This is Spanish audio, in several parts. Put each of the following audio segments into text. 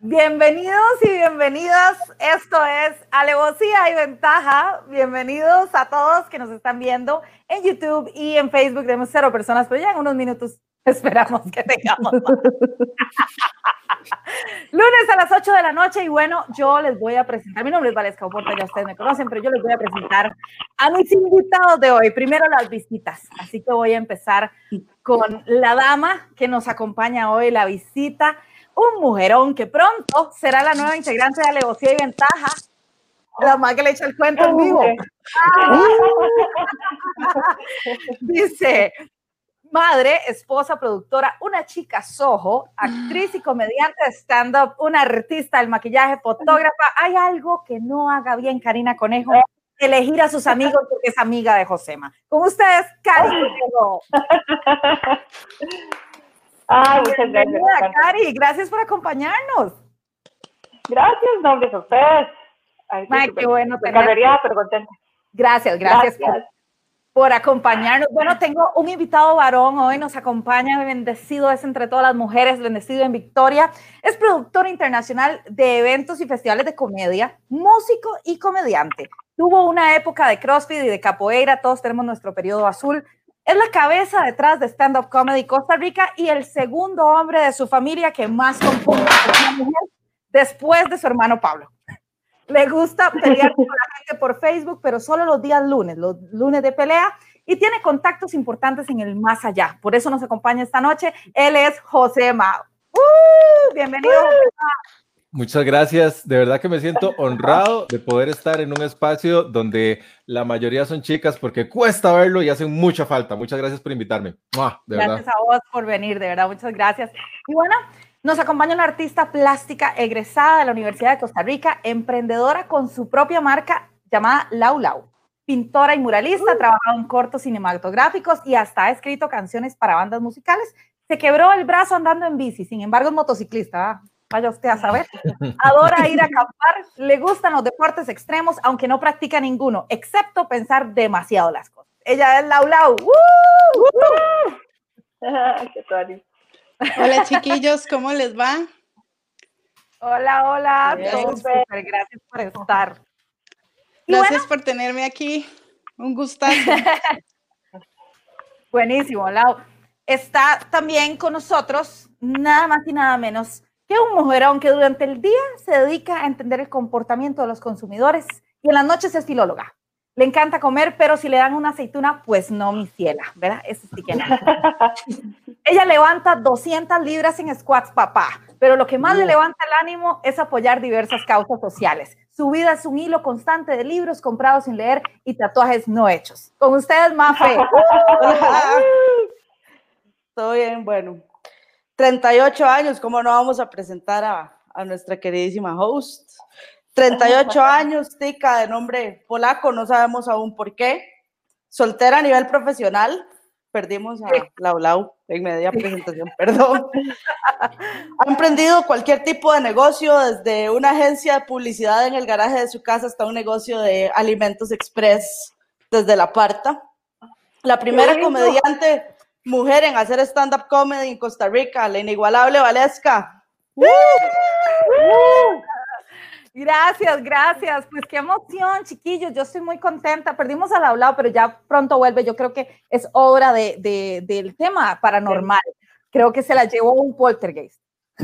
Bienvenidos y bienvenidas. Esto es Alevosía y Ventaja. Bienvenidos a todos que nos están viendo en YouTube y en Facebook. Tenemos cero personas, pero ya en unos minutos esperamos que tengamos Lunes a las 8 de la noche y bueno, yo les voy a presentar, mi nombre es Valesca Oporta, ya ustedes me conocen, pero yo les voy a presentar a mis invitados de hoy. Primero las visitas, así que voy a empezar con la dama que nos acompaña hoy, la visita un mujerón que pronto será la nueva integrante de Alevosía y Ventaja. La más que le echa el cuento en vivo. Dice, madre, esposa, productora, una chica sojo, actriz y comediante de stand-up, una artista del maquillaje, fotógrafa. Hay algo que no haga bien Karina Conejo, elegir a sus amigos porque es amiga de Josema. Con ustedes, Karina Conejo. Ay, muchas gracias. Cari, gracias por acompañarnos. Gracias, nombres a ustedes. Ay, qué bueno tener... pero contenta. Gracias, gracias, Por, acompañarnos. Bueno, tengo un invitado varón hoy, nos acompaña, bendecido es entre todas las mujeres, bendecido en Victoria. Es productor internacional de eventos y festivales de comedia, músico y comediante. Tuvo una época de CrossFit y de capoeira, todos tenemos nuestro periodo azul. Es la cabeza detrás de Stand Up Comedy Costa Rica y el segundo hombre de su familia que más compone una mujer después de su hermano Pablo. Le gusta pelear con la gente por Facebook, pero solo los días lunes, los lunes de pelea, y tiene contactos importantes en el más allá. Por eso nos acompaña esta noche. Él es José Mao. ¡Uh! bienvenido. Muchas gracias. De verdad que me siento honrado de poder estar en un espacio donde la mayoría son chicas porque cuesta verlo y hacen mucha falta. Muchas gracias por invitarme. gracias a vos por venir, de verdad. Muchas gracias. Y bueno, nos acompaña una artista plástica egresada de la Universidad de Costa Rica, emprendedora con su propia marca llamada Lau Lau. Pintora y muralista, uh. trabajado en cortos cinematográficos y hasta ha escrito canciones para bandas musicales. Se quebró el brazo andando en bici, sin embargo es motociclista vaya usted a saber. Adora ir a acampar, le gustan los deportes extremos, aunque no practica ninguno, excepto pensar demasiado las cosas. Ella es Lau Lau. hola chiquillos, ¿cómo les va? Hola, hola, gracias por estar. Gracias por tenerme aquí, un gustazo. Buenísimo, Lau. Está también con nosotros, nada más y nada menos que un mujerón que durante el día se dedica a entender el comportamiento de los consumidores y en las noches es filóloga. Le encanta comer, pero si le dan una aceituna, pues no, mi ciela, ¿verdad? Eso sí que no. Ella levanta 200 libras en squats, papá, pero lo que más le levanta el ánimo es apoyar diversas causas sociales. Su vida es un hilo constante de libros comprados sin leer y tatuajes no hechos. Con ustedes, Mafe. Todo bien, bueno. 38 años, ¿cómo no vamos a presentar a, a nuestra queridísima host? 38 años, tica de nombre polaco, no sabemos aún por qué. Soltera a nivel profesional, perdimos a Lau Lau en media presentación, perdón. Ha emprendido cualquier tipo de negocio, desde una agencia de publicidad en el garaje de su casa hasta un negocio de alimentos express desde la parta. La primera comediante mujer en hacer stand-up comedy en Costa Rica, la inigualable Valesca. Gracias, gracias. Pues qué emoción, chiquillos. Yo estoy muy contenta. Perdimos al hablado, pero ya pronto vuelve. Yo creo que es obra de, del tema paranormal. Creo que se la llevó un poltergeist.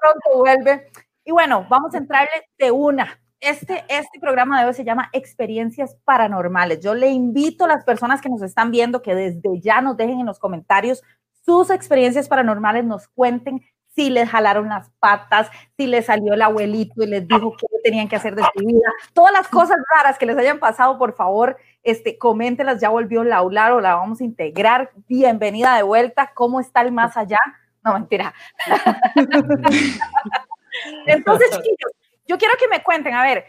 pronto vuelve. Y bueno, vamos a entrarle de una este, este programa de hoy se llama Experiencias Paranormales. Yo le invito a las personas que nos están viendo que desde ya nos dejen en los comentarios sus experiencias paranormales, nos cuenten si les jalaron las patas, si les salió el abuelito y les dijo qué tenían que hacer de su vida, todas las cosas raras que les hayan pasado, por favor, este, coméntenlas, ya volvió Laular o la vamos a integrar. Bienvenida de vuelta, ¿cómo está el más allá? No, mentira. Entonces, chicos, yo quiero que me cuenten, a ver,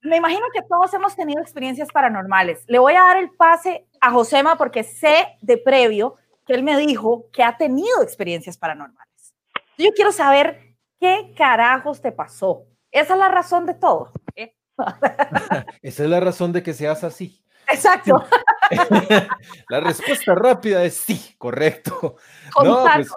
me imagino que todos hemos tenido experiencias paranormales. Le voy a dar el pase a Josema porque sé de previo que él me dijo que ha tenido experiencias paranormales. Yo quiero saber qué carajos te pasó. Esa es la razón de todo. ¿eh? Esa es la razón de que seas así. Exacto. la respuesta rápida es sí, correcto. No, pues,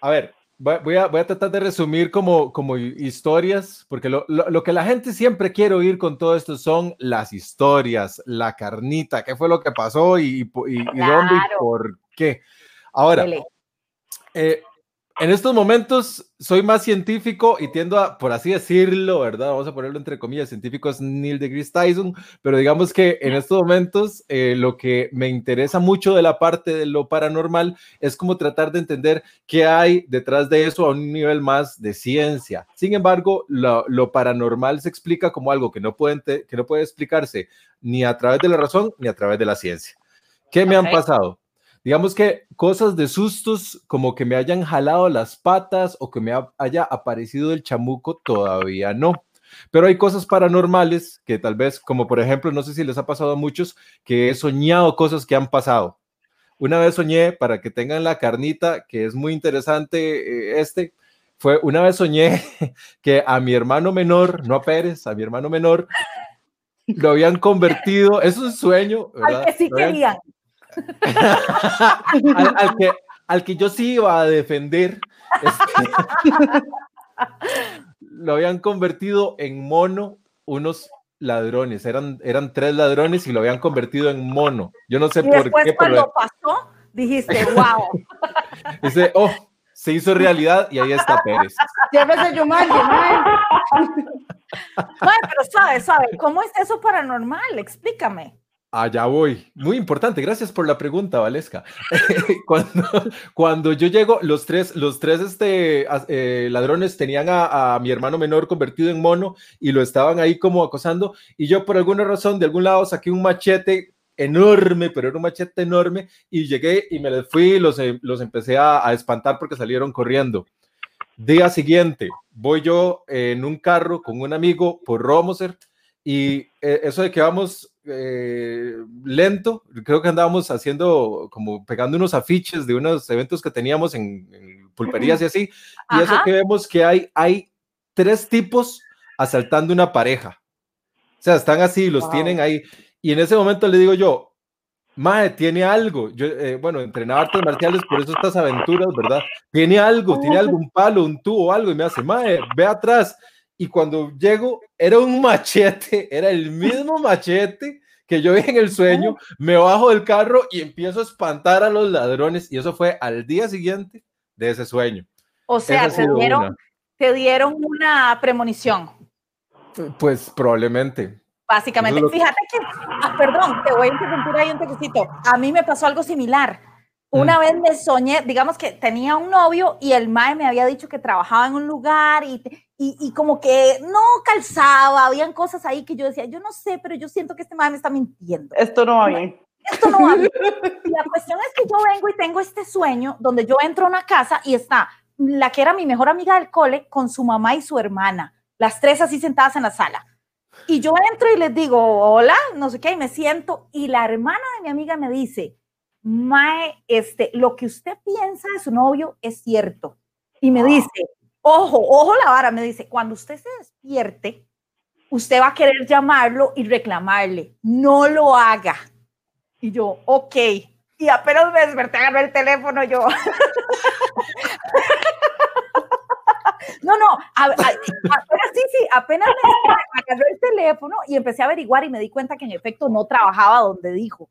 a ver, voy a, voy a tratar de resumir como, como historias, porque lo, lo, que la gente siempre quiere oír con todo esto son las historias, la carnita, qué fue lo que pasó y, y, y dónde y por qué. Ahora, eh, en estos momentos soy más científico y tiendo a, por así decirlo, ¿verdad? Vamos a ponerlo entre comillas, científico es Neil deGrasse Tyson, pero digamos que en estos momentos eh, lo que me interesa mucho de la parte de lo paranormal es como tratar de entender qué hay detrás de eso a un nivel más de ciencia. Sin embargo, lo, paranormal se explica como algo que no, puede, que no puede explicarse ni a través de la razón ni a través de la ciencia. ¿Qué me han pasado? Digamos que cosas de sustos como que me hayan jalado las patas o que me haya aparecido el chamuco, todavía no. Pero hay cosas paranormales que tal vez, como por ejemplo, no sé si les ha pasado a muchos, que he soñado cosas que han pasado. Una vez soñé, para que tengan la carnita, que es muy interesante eh, este, fue una vez soñé que a mi hermano menor, no a Pérez, a mi hermano menor, lo habían convertido, es un sueño. ¿verdad? Al que sí querían. al, que, al que yo sí iba a defender, este, lo habían convertido en mono unos ladrones, eran, eran tres ladrones y lo habían convertido en mono. Yo no sé y por después qué. Cuando pasó, dijiste, wow. Dice, oh, se hizo realidad y ahí está Pérez. Llévese yo mal, pero sabe, sabe, ¿cómo es eso paranormal? Explícame. Allá voy. Muy importante. Gracias por la pregunta, Valesca. cuando, cuando yo llego, los tres, los tres este, eh, ladrones tenían a, mi hermano menor convertido en mono y lo estaban ahí como acosando. Y yo, por alguna razón, de algún lado saqué un machete enorme, pero era un machete enorme. Y llegué y me les fui y los, eh, los empecé a, a espantar porque salieron corriendo. Día siguiente, voy yo en un carro con un amigo por Romoser y eh, eso de que vamos eh, lento, creo que andábamos haciendo como pegando unos afiches de unos eventos que teníamos en, pulperías y así. Y eso que vemos que hay, hay tres tipos asaltando una pareja. O sea, están así, los tienen ahí. Y en ese momento le digo yo, Mae, tiene algo. Yo, eh, bueno, entrenaba artes marciales, por eso estas aventuras, ¿verdad? Tiene algo, tiene algún palo, un tubo, algo. Y me hace, Mae, ve atrás y cuando llego era un machete, era el mismo machete que yo vi en el sueño, me bajo del carro y empiezo a espantar a los ladrones y eso fue al día siguiente de ese sueño. O sea, te dieron, te dieron, una premonición. Pues probablemente. Básicamente, fíjate que, ah, perdón, te voy a interrumpir ahí un toquecito. A mí me pasó algo similar. Una mm. vez me soñé, digamos que tenía un novio y el mae me había dicho que trabajaba en un lugar y, y, como que no calzaba, habían cosas ahí que yo decía, yo no sé, pero yo siento que este mae me está mintiendo. Esto no va bien. Esto no va bien. Y la cuestión es que yo vengo y tengo este sueño donde yo entro a una casa y está la que era mi mejor amiga del cole con su mamá y su hermana, las tres así sentadas en la sala. Y yo entro y les digo, hola, no sé qué, y me siento, y la hermana de mi amiga me dice, Mae, este, lo que usted piensa de su novio es cierto. Y me dice, ojo, ojo la vara, me dice, cuando usted se despierte, usted va a querer llamarlo y reclamarle, no lo haga. Y yo, ok. Y apenas me desperté, agarré el teléfono, yo. No, no, apenas sí, sí, apenas me agarré el teléfono y empecé a averiguar y me di cuenta que en efecto no trabajaba donde dijo.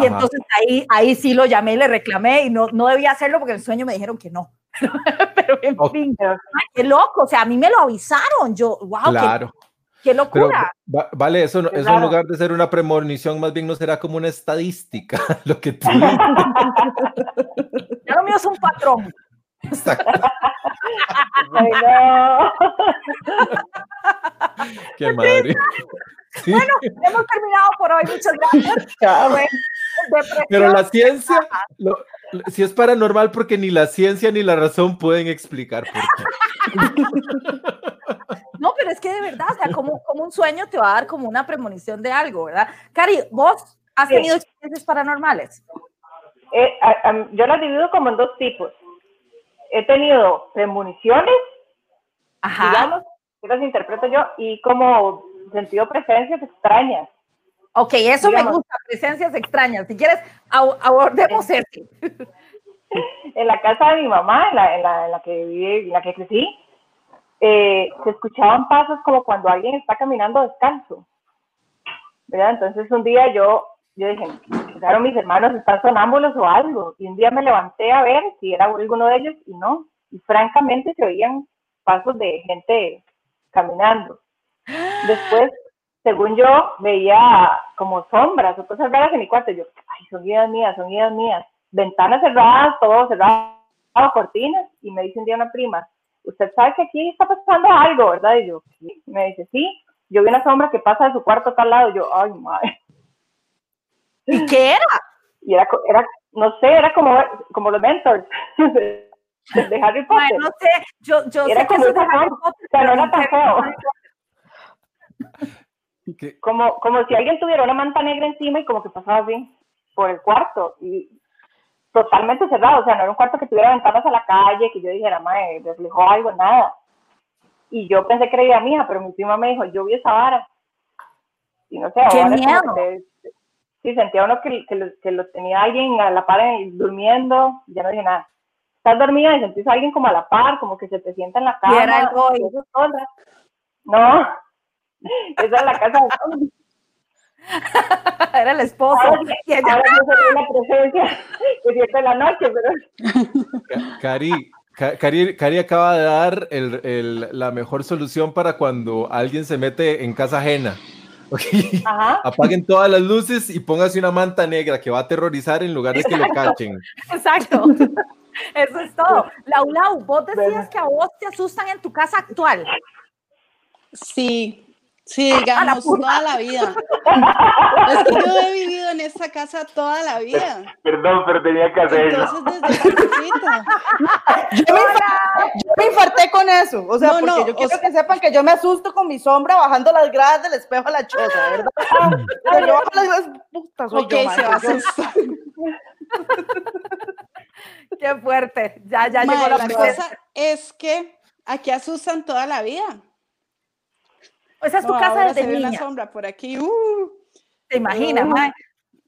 Y entonces ahí, ahí sí lo llamé, le reclamé y no, no debía hacerlo porque en el sueño me dijeron que no. Pero en fin, qué loco, o sea, a mí me lo avisaron, yo, wow, claro. qué, locura. vale, eso, eso en lugar de ser una premonición, más bien no será como una estadística, lo que tú Ya lo mío es un patrón. Ay, no. Qué madre. Bueno, hemos terminado por hoy. Muchas gracias. Pero la ciencia, si es paranormal, porque ni la ciencia ni la razón pueden explicar por qué. No, pero es que de verdad, o sea, como, como un sueño te va a dar como una premonición de algo, ¿verdad? Cari, ¿vos has tenido experiencias paranormales? Eh, yo las divido como en dos tipos. He tenido premoniciones, Ajá. digamos, que las interpreto yo, y como sentido presencias extrañas. Ok, eso me gusta, presencias extrañas. Si quieres, abordemos eso. en la casa de mi mamá, en la, en la, en la que viví, en la que crecí, eh, se escuchaban pasos como cuando alguien está caminando descalzo. ¿verdad? Entonces un día yo, yo dije, claro, mis hermanos están sonámbulos o algo. Y un día me levanté a ver si era alguno de ellos y no. Y francamente se oían pasos de gente caminando. Después, según yo, veía como sombras o cosas raras en mi cuarto. yo, ay, son guías mías, son guías mías. Ventanas cerradas, todo cerrado, cortinas. Y me dice un día una prima, usted sabe que aquí está pasando algo, ¿verdad? Y yo, me dice, sí, yo vi una sombra que pasa de su cuarto a tal lado, y yo, ay, madre. ¿Y qué era? Y era, era no sé, era como, como los mentors de, Harry Potter. no sé, yo, yo era sé como que de Harry Potter, pero no era tan feo. Como, como si alguien tuviera una manta negra encima y como que pasaba así por el cuarto. Y totalmente cerrado, o sea, no era un cuarto que tuviera ventanas a la calle, que yo dijera, madre, reflejó algo, nada. Y yo pensé que era mía, pero mi prima me dijo, yo vi esa vara. Y no sé, ¡Qué miedo! sí, sentía uno que, que, lo, que, lo, tenía alguien a la par durmiendo, ya no dije nada. Estás dormida y sentís a alguien como a la par, como que se te sienta en la cama. Y era el No, esa es la casa de Era el esposo. Ahora, y ella... ahora no la presencia que de la noche, pero... Cari, Cari, Cari, acaba de dar el, el, la mejor solución para cuando alguien se mete en casa ajena. Okay. Ajá. Apaguen todas las luces y póngase una manta negra que va a aterrorizar en lugar de que lo cachen. Exacto. Eso es todo. Laulau, vos decías que a vos te asustan en tu casa actual. Sí, Sí, digamos, toda la vida. Es que yo he vivido en esta casa toda la vida. Perdón, pero tenía que hacerlo. Entonces, desde chiquita. Yo me, yo me infarté con eso. O sea, no, porque no, yo quiero sea... que sepan que yo me asusto con mi sombra bajando las gradas del espejo a la choza, ¿verdad? Pero yo bajo las putas, soy okay, yo, se va a. Qué fuerte. Ya, ya Ma, llegó la, la cosa es que aquí asustan toda la vida. Esa es tu no, casa desde se ve niña. una sombra por aquí. Uh, ¿Te imaginas, uh, mae?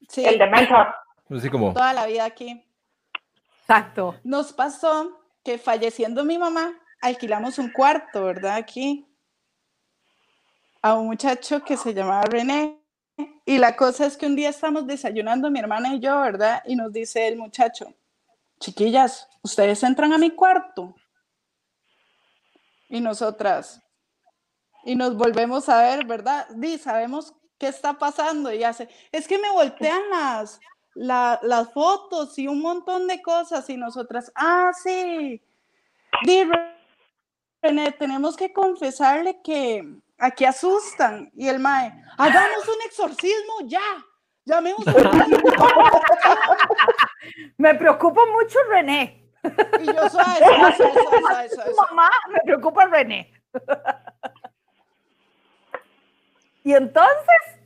Sí, El de mentor. Así como. toda la vida aquí. Exacto. Nos pasó que falleciendo mi mamá, alquilamos un cuarto, ¿verdad? Aquí. A un muchacho que se llamaba René. Y la cosa es que un día estamos desayunando mi hermana y yo, ¿verdad? Y nos dice el muchacho, chiquillas, ustedes entran a mi cuarto. Y nosotras, y nos volvemos a ver, ¿verdad? Di, sabemos qué está pasando y hace, es que me voltean las, la, las fotos y un montón de cosas y nosotras, ah, sí, Di, René, tenemos que confesarle que aquí asustan y el mae, hagamos un exorcismo ya. Llamemos a Me preocupa mucho René. Y yo, suave, suave, suave, suave, suave, Mamá, me preocupa René. Y entonces.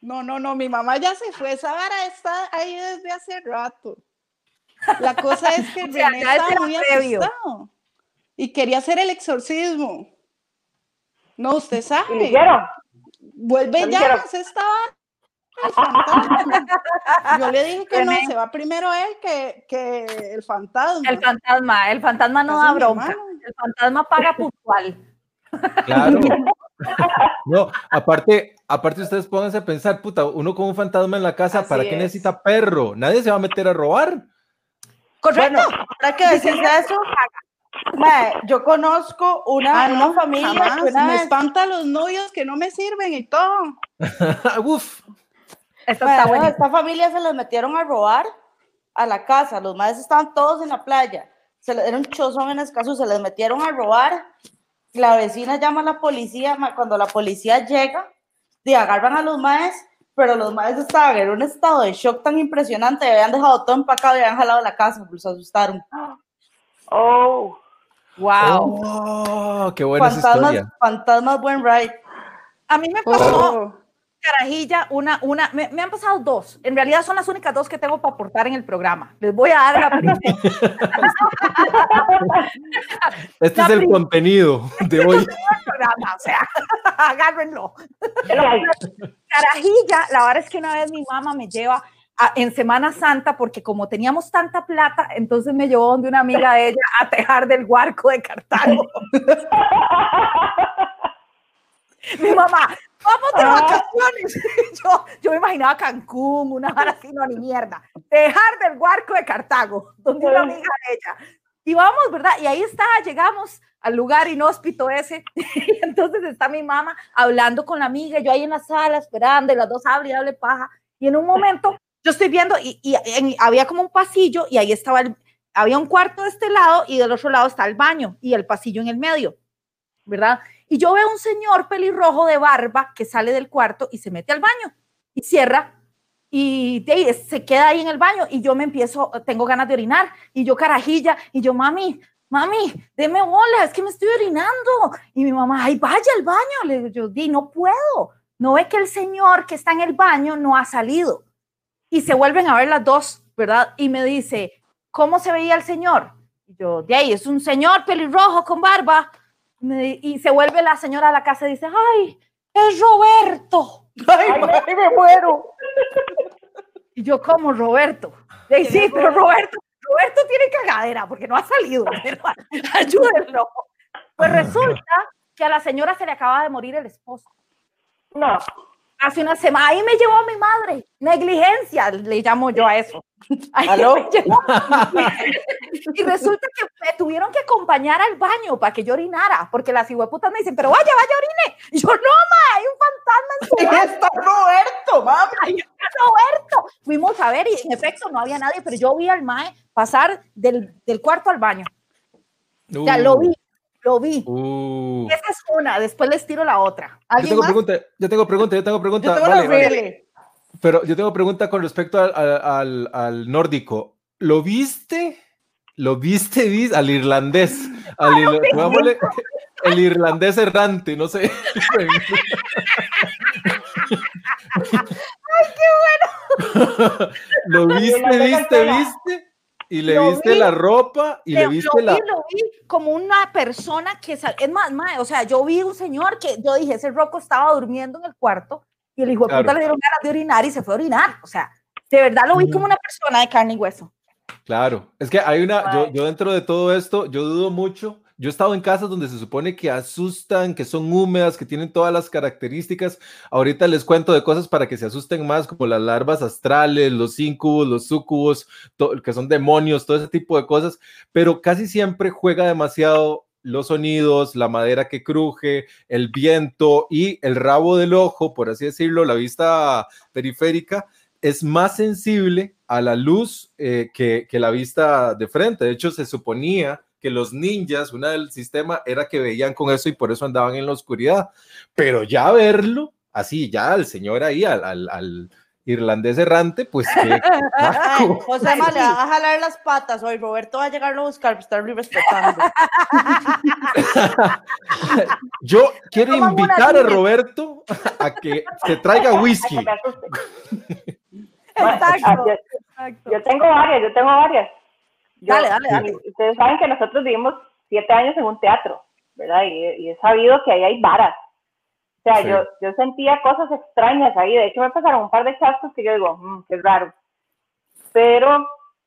No, no, no, mi mamá ya se fue. Esa vara está ahí desde hace rato. La cosa es que O sea, René ya estaba muy previo. asustado y quería hacer el exorcismo. No, usted ¿Y sabe. hicieron? Vuelve ¿Lo ya, se estaba. el fantasma. Yo le dije que no, se va primero él que, que el fantasma. El fantasma, el fantasma no da bronca. El fantasma paga puntual. Claro. No, aparte, aparte ustedes pónganse a pensar, puta, uno con un fantasma en la casa, Así ¿para qué es. necesita perro? Nadie se va a meter a robar. Correcto. Bueno, ahora que decís eso, mae, yo conozco una, Ah, una no, familia jamás. que una Me vez- espanta los novios que no me sirven y todo. Uf, Esto Mae, está bueno. esta familia se les metieron a robar a la casa. Los madres estaban todos en la playa. Se les, era un chozón en escaso, se les metieron a robar. La vecina llama a la policía. Cuando la policía llega, y agarran a los maes, pero los maes estaban en un estado de shock tan impresionante. Habían dejado todo empacado y habían jalado la casa, pues se asustaron. Oh, Wow. oh, qué buena esa Fantasmas, historia. fantasmas, buen ride. A mí me pasó Oh. Carajilla, una, una, me, me han pasado dos. En realidad son las únicas dos que tengo para aportar en el programa. Les voy a dar la primera. Este La es el prim- contenido de hoy. programa, o sea, agárrenlo. Carajilla, la verdad es que una vez mi mamá me lleva en Semana Santa, porque como teníamos tanta plata, entonces me llevó donde una amiga de ella a tejar del Huarco de Cartago. Mi mamá, vamos de ah. vacaciones. Yo, yo me imaginaba Cancún, una hora así, no, ni mierda. Tejar del Huarco de Cartago, donde una amiga de ella. Y vamos, ¿verdad? Y ahí está, llegamos al lugar inhóspito ese. Y entonces está mi mamá hablando con la amiga, yo ahí en la sala esperando, y las dos hablan y hable paja. Y en un momento yo estoy viendo y, había como un pasillo y ahí estaba, el, había un cuarto de este lado y del otro lado está el baño y el pasillo en el medio, ¿verdad? Y yo veo un señor pelirrojo de barba que sale del cuarto y se mete al baño y cierra y de se queda ahí en el baño y yo me empiezo, tengo ganas de orinar y yo carajilla y yo, mami, mami, deme bola, es que me estoy orinando. Y mi mamá, ay, vaya al baño. Le yo, di, no puedo. No ve que el señor que está en el baño no ha salido y se vuelven a ver las dos, ¿verdad? Y me dice, ¿cómo se veía el señor? Y yo, de ahí, es un señor pelirrojo con barba. Y se vuelve la señora a la casa y dice, ay, es Roberto. Ay, me muero. Y yo, como Roberto? Y sí, pero Roberto, Roberto tiene cagadera porque no ha salido. ayúdenlo. Pues resulta que a la señora se le acaba de morir el esposo. No hace una semana, ahí me llevó mi madre, negligencia, le llamo yo a eso. y resulta que me tuvieron que acompañar al baño para que yo orinara, porque las putas me dicen, pero vaya, vaya, orine. Y yo, no, ma, hay un fantasma en su está Roberto, mamá. Está Roberto. Fuimos a ver y en efecto no había nadie, pero yo vi al mae pasar del, del cuarto al baño. Ya lo vi, lo vi. Uh. Esa es una, después les tiro la otra. Yo tengo, pregunta, yo tengo pregunta, yo tengo pregunta, Pero yo tengo pregunta con respecto al, al, al, nórdico. ¿Lo viste? ¿Lo viste, viste? Al irlandés. Al el irlandés errante, no sé. ¡Ay, qué bueno! ¿Lo viste, viste, viste? Y le viste la ropa y le, viste la. lo vi como una persona que. Es más, o sea, yo vi un señor que yo dije, ese roco estaba durmiendo en el cuarto y el hijo de puta le dieron ganas de orinar y se fue a orinar. O sea, de verdad lo vi como una persona de carne y hueso. Claro, es que hay una. Yo, yo dentro de todo esto, yo dudo mucho yo he estado en casas donde se supone que asustan, que son húmedas, que tienen todas las características. Ahorita les cuento de cosas para que se asusten más, como las larvas astrales, los incubos, los sucubos, que son demonios, todo ese tipo de cosas. Pero casi siempre juega demasiado los sonidos, la madera que cruje, el viento y el rabo del ojo, por así decirlo, la vista periférica, es más sensible a la luz eh, que, que la vista de frente. De hecho, se suponía que los ninjas, una del sistema era que veían con eso y por eso andaban en la oscuridad. Pero ya verlo, así, ya al señor ahí, al, al, irlandés errante, pues que. José le va a jalar las patas hoy. Roberto va a llegar a buscar, pues estar respetando. Yo quiero invitar a Roberto a que se traiga whisky. Exacto. Yo tengo varias, yo tengo varias dale, dale, dale. Ustedes saben que nosotros vivimos siete años en un teatro, ¿verdad? Y, he sabido que ahí hay varas. O sea, yo, yo sentía cosas extrañas ahí. De hecho, me pasaron un par de chascos que yo digo, mmm, qué raro. Pero,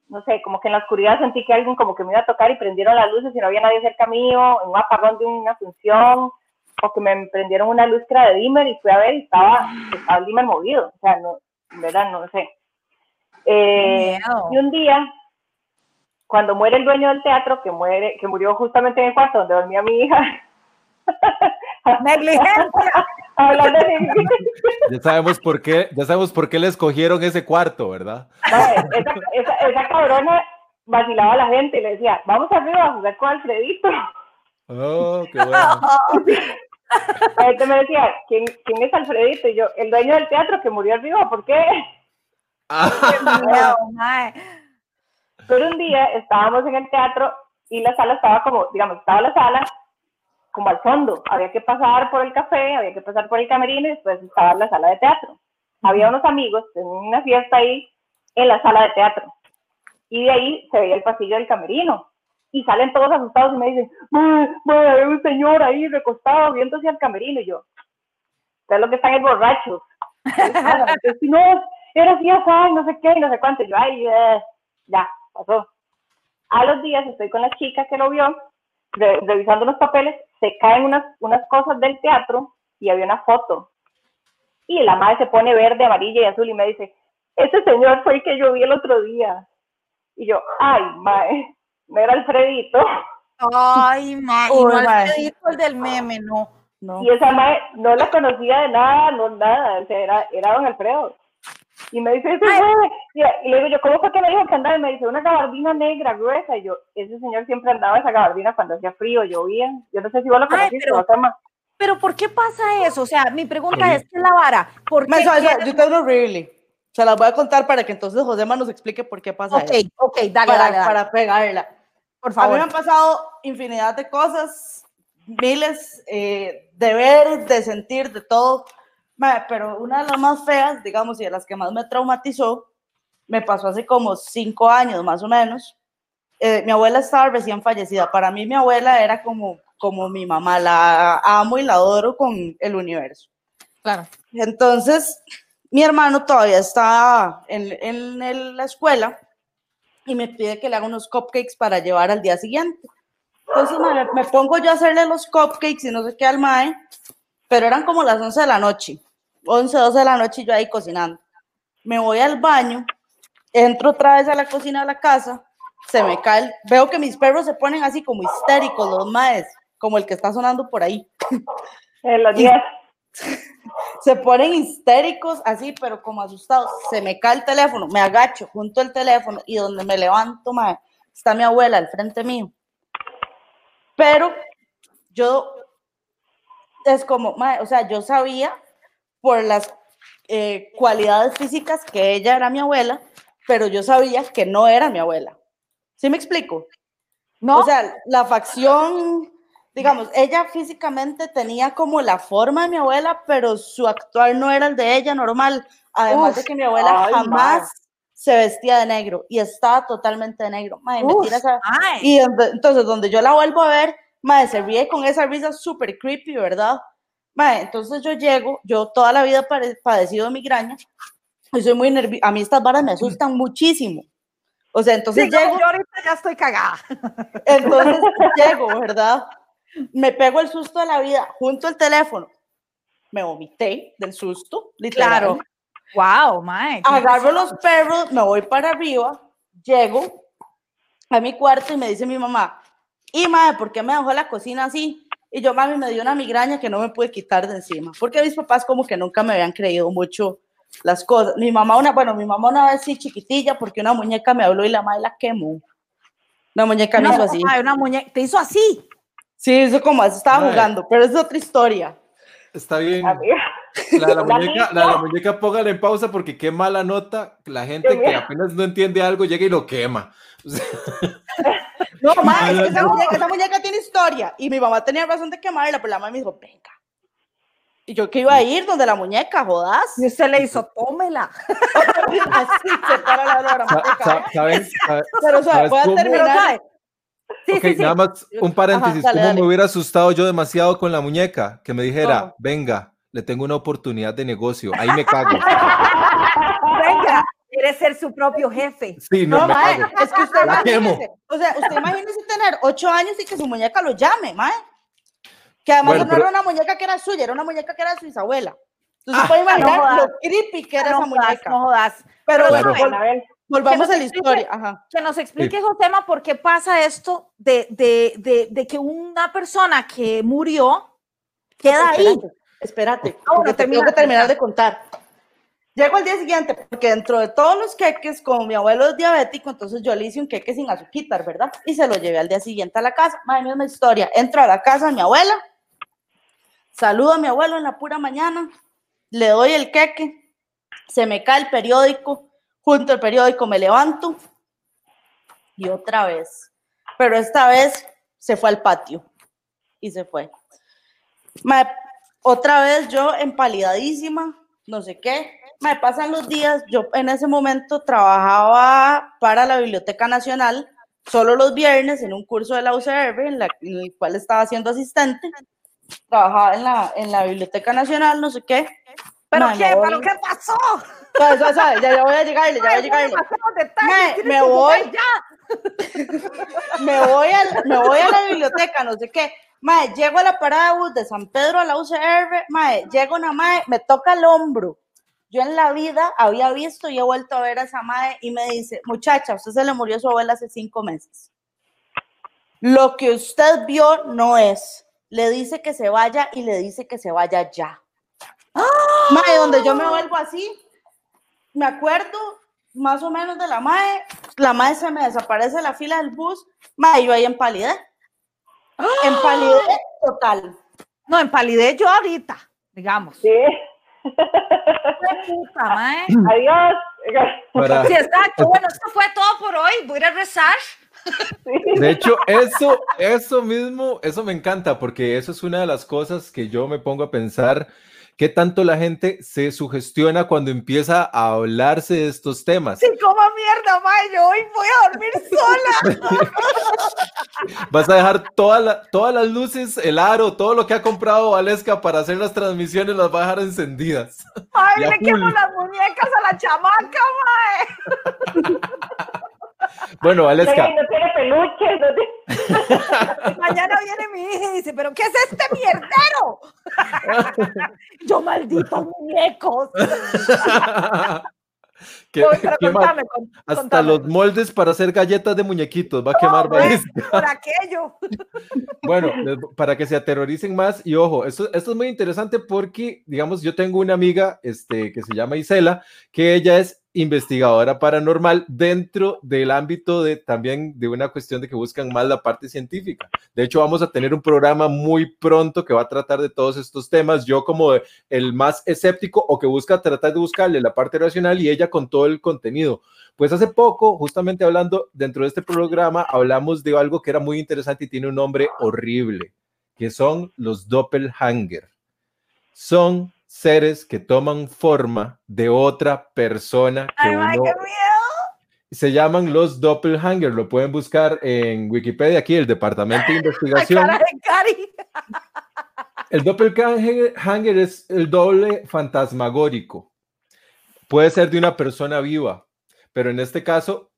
no sé, como que en la oscuridad sentí que alguien como que me iba a tocar y prendieron las luces y no había nadie cerca mío, en un apagón de una función, o que me prendieron una luz que era de dimmer y fui a ver y estaba, estaba el dimmer movido. O sea, no, ¿verdad? No sé. Eh, y un día cuando muere el dueño del teatro, que muere, que murió justamente en el cuarto donde dormía mi hija. Negligencia. ya sabemos por qué, ya sabemos por qué le escogieron ese cuarto, ¿verdad? esa, esa, cabrona vacilaba a la gente y le decía, vamos arriba a jugar con Alfredito. Oh, qué bueno. Entonces me decía, ¿quién, ¿quién es Alfredito? Y yo, el dueño del teatro que murió arriba, ¿por qué? Ah. Pero un día estábamos en el teatro y la sala estaba como, digamos, estaba la sala como al fondo. Había que pasar por el café, había que pasar por el camerino y después estaba la sala de teatro. Había unos amigos en una fiesta ahí en la sala de teatro. Y de ahí se veía el pasillo del camerino. Y salen todos asustados y me dicen, hay un señor ahí recostado viendo hacia el camerino. Y yo, es lo que están es borrachos. Entonces, no, pero sí, ay, no sé qué, no sé cuánto. yo, ay, eh, ya, pasó. A los días estoy con la chica que lo vio, revisando los papeles, se caen unas, unas cosas del teatro y había una foto. Y la madre se pone verde, amarilla y azul y me dice, ese señor fue el que yo vi el otro día. Y yo, ay, madre, no era Alfredito. Ay, madre, no Alfredito el del meme, no. no. Y esa madre no la conocía de nada, no nada, o sea, era, era don Alfredo. Y me dice, ese Y, le digo yo, ¿cómo fue que me dijo que andaba? Y me dice, una gabardina negra, gruesa. Y yo, ese señor siempre andaba esa gabardina cuando hacía frío, llovía. Yo no sé si vos lo conociste, pero, pero ¿por qué pasa eso? O sea, mi pregunta es, ¿qué es la vara? ¿Por qué? yo te hablo really. Se las voy a contar para que entonces Josema nos explique por qué pasa eso. Ok, ok, dale, para, dale, Para pegarla. Por favor. A mí me han pasado infinidad de cosas, miles eh, de ver, de sentir, de todo pero una de las más feas, digamos, y de las que más me traumatizó, me pasó hace como cinco años más o menos. Eh, mi abuela estaba recién fallecida. Para mí mi abuela era como, como mi mamá, la amo y la adoro con el universo. Claro. Entonces, mi hermano todavía está en, en la escuela y me pide que le haga unos cupcakes para llevar al día siguiente. Entonces me, me pongo yo a hacerle los cupcakes y no sé qué al mae, pero eran como las 11 de la noche. 11, 12 de la noche y yo ahí cocinando. Me voy al baño, entro otra vez a la cocina de la casa, se me cae, veo que mis perros se ponen así como histéricos, los maes, como el que está sonando por ahí. En los días. Se ponen histéricos así, pero como asustados. Se me cae el teléfono, me agacho junto al teléfono y donde me levanto, mae, está mi abuela al frente mío. Pero yo es como, mae, o sea, yo sabía por las eh, cualidades físicas que ella era mi abuela, pero yo sabía que no era mi abuela. ¿Sí me explico? No. O sea, la facción, digamos, ella físicamente tenía como la forma de mi abuela, pero su actual no era el de ella normal. Además de que mi abuela jamás se vestía de negro y estaba totalmente de negro. y entonces, donde yo la vuelvo a ver, madre, se ríe con esa risa súper creepy, ¿verdad? Entonces yo llego, yo toda la vida he padecido de migraña, y soy muy nerviosa, a mí estas varas me asustan muchísimo. O sea, entonces llego. Yo ahorita ya estoy cagada. Entonces llego, ¿verdad? Me pego el susto de la vida junto al teléfono. Me vomité del susto, literal. Claro. Wow, mae. Agarro los perros, me voy para arriba, llego a mi cuarto y me dice mi mamá, y mae, ¿por qué me dejó la cocina así? Y yo, mami, me dio una migraña que no me pude quitar de encima, porque mis papás como que nunca me habían creído mucho las cosas. Mi mamá, una, bueno, mi mamá una vez sí chiquitilla, porque una muñeca me habló y la madre la quemó. Una muñeca me hizo así. Una muñeca, ¿te hizo así? Sí, eso como, estaba jugando, pero es otra historia. Está bien. La de la, muñeca, la, la muñeca póngala en pausa porque qué mala nota. La gente que apenas no entiende algo llega y lo quema. No, mamá, es que esa muñeca, esa muñeca, tiene historia. Y mi mamá tenía razón de quemarla, pero la mamá me dijo, venga. Y yo que iba a ir donde la muñeca, jodas. Y usted le hizo, tómela. Así se para la hora. ¿Saben? Pero, o sea, voy a terminar. Sí, sí, sí. Nada más un paréntesis. ¿Cómo me hubiera asustado yo demasiado con la muñeca? Que me dijera, venga, le tengo una oportunidad de negocio. Ahí me cago. quiere ser su propio jefe. Sí, no, no mae, es que usted imagínese, o sea, usted imagínese tener ocho años y que su muñeca lo llame, mae. Que además no era una muñeca que era suya, era una muñeca que era de su bisabuela. Entonces ah, puede imaginar lo creepy que era esa muñeca. No jodas. Pero bueno, volvamos a la historia. Ajá. Que nos explique, sí. Josema, por qué pasa esto de, de, de, de, que una persona que murió queda ahí. Espérate, ahora tengo que terminar de contar. Llego al día siguiente, porque dentro de todos los queques, como mi abuelo es diabético, entonces yo le hice un queque sin azúcar, ¿verdad? Y se lo llevé al día siguiente a la casa. Madre misma historia. Entro a la casa de mi abuela, saludo a mi abuelo en la pura mañana, le doy el queque, se me cae el periódico, junto al periódico me levanto y otra vez. Pero esta vez se fue al patio y se fue. otra vez yo empalidadísima, no sé qué, me pasan los días, yo en ese momento trabajaba para la Biblioteca Nacional solo los viernes en un curso de la UCR en, el cual estaba siendo asistente, trabajaba en la, en la Biblioteca Nacional, no sé qué, ¿Pero qué? ¿Pero qué pasó? Ya, ya, voy a llegar, ya voy a llegar. Me, me voy. me voy a, me voy a la biblioteca, no sé qué. Mae, llego a la parada de bus de San Pedro a la UCR, mae, llego una mae, me toca el hombro. Yo en la vida había visto y he vuelto a ver a esa mae y me dice, muchacha, usted se le murió su abuela hace cinco meses. Lo que usted vio no es. Le dice que se vaya y le dice que se vaya ya. Mae, donde yo me vuelvo así, me acuerdo más o menos de la mae, la mae se me desaparece la fila del bus, mae, yo ahí en palidez. En palidez total. No, en palidez yo ahorita, digamos. Sí. Puta, mae. Adiós. Sí, exacto. Bueno, esto fue todo por hoy. Voy a ir a rezar. De hecho, eso, eso mismo, eso me encanta, porque eso es una de las cosas que yo me pongo a pensar ¿Qué tanto la gente se sugestiona cuando empieza a hablarse de estos temas? Sí, como mierda, Mayo, hoy voy a dormir sola. Vas a dejar todas las luces, el aro, todo lo que ha comprado Valesca para hacer las transmisiones, las va a dejar encendidas. Ay, le quemo las muñecas a la chamaca, mae. Bueno, Aleska. no tiene peluches. Mañana viene mi hija y dice, ¿pero qué es este mierdero? Yo, maldito muñecos. hasta los moldes para hacer galletas de muñequitos va a quemar Por aquello. Bueno, para que se aterroricen más y ojo, esto, esto es muy interesante porque, digamos, yo tengo una amiga este, que se llama Isela, que ella es investigadora paranormal dentro del ámbito de también de una cuestión de que buscan más la parte científica. De hecho, vamos a tener un programa muy pronto que va a tratar de todos estos temas. Yo como el más escéptico o que busca tratar de buscarle la parte racional y ella con todo el contenido. Pues hace poco, justamente hablando dentro de este programa, hablamos de algo que era muy interesante y tiene un nombre horrible, que son los doppelhanger. Son seres que toman forma de otra persona. Que Ay, qué miedo. Se llaman los doppelhanger, lo pueden buscar en Wikipedia, aquí el Departamento de Investigación. El doppelhanger es el doble fantasmagórico. Puede ser de una persona viva, pero en este caso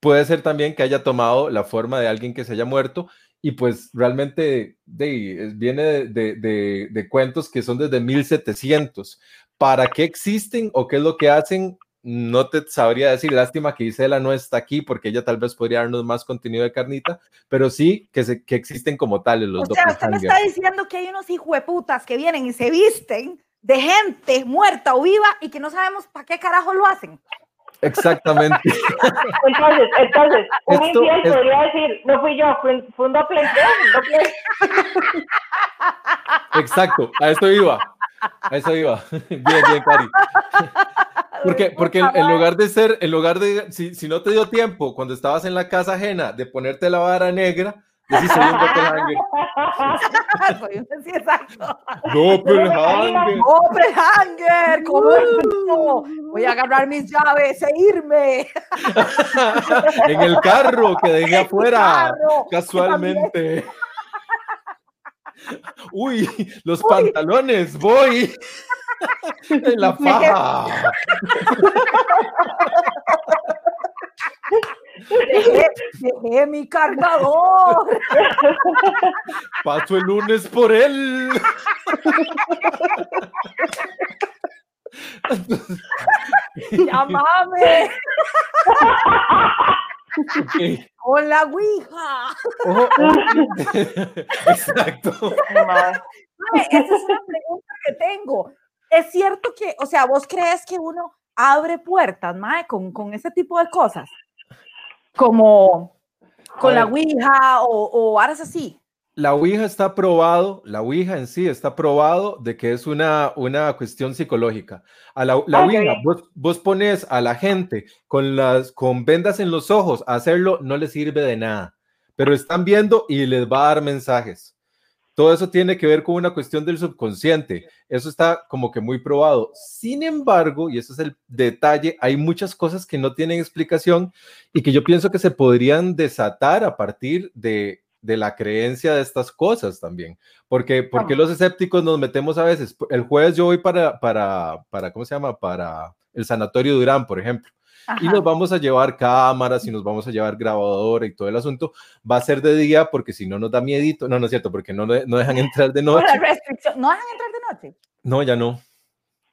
puede ser también que haya tomado la forma de alguien que se haya muerto y pues realmente de, viene de, de, cuentos que son desde 1700. ¿Para qué existen o qué es lo que hacen? No te sabría decir, lástima que Isela no está aquí porque ella tal vez podría darnos más contenido de carnita, pero sí que, se, que existen como tales los O sea, usted me está diciendo que hay unos hijueputas que vienen y se visten de gente muerta o viva y que no sabemos para qué carajo lo hacen. Exactamente. Entonces, entonces, un infiel podría decir, no fui yo, fue, un doble, Exacto, a eso iba. A eso iba. Bien, bien, Cari. Porque, porque en, lugar de ser, en lugar de, si, si no te dio tiempo cuando estabas en la casa ajena de ponerte la vara negra, Sí, soy un doppelhanger. soy un, sí, exacto. Doppelhanger. Doppelhanger. ¿Cómo Voy a agarrar mis llaves e irme. en el carro que dejé afuera. casualmente. Uy, los pantalones, voy. en la faja. Dejé, mi cargador. Paso el lunes por él. Llámame. Con la Ouija. Exacto. Esa es una pregunta que tengo. Es cierto que, o sea, vos crees que uno abre puertas, mae, con, con ese tipo de cosas como con la Ouija o, o horas así. La Ouija está probado, la Ouija en sí está probado de que es una, una cuestión psicológica. A la, la Ouija, vos, vos, pones a la gente con, las, con vendas en los ojos a hacerlo, no les sirve de nada, pero están viendo y les va a dar mensajes. Todo eso tiene que ver con una cuestión del subconsciente. Eso está como que muy probado. Sin embargo, y ese es el detalle, hay muchas cosas que no tienen explicación y que yo pienso que se podrían desatar a partir de de la creencia de estas cosas también. Porque, porque los escépticos nos metemos a veces. El jueves yo voy para, para, para, ¿cómo se llama? Para el Sanatorio Durán, por ejemplo. Y nos vamos a llevar cámaras y nos vamos a llevar grabadora y todo el asunto. Va a ser de día porque si no nos da miedito. No, no es cierto, porque no, no dejan entrar de noche. ¿No dejan entrar de noche? No, ya no.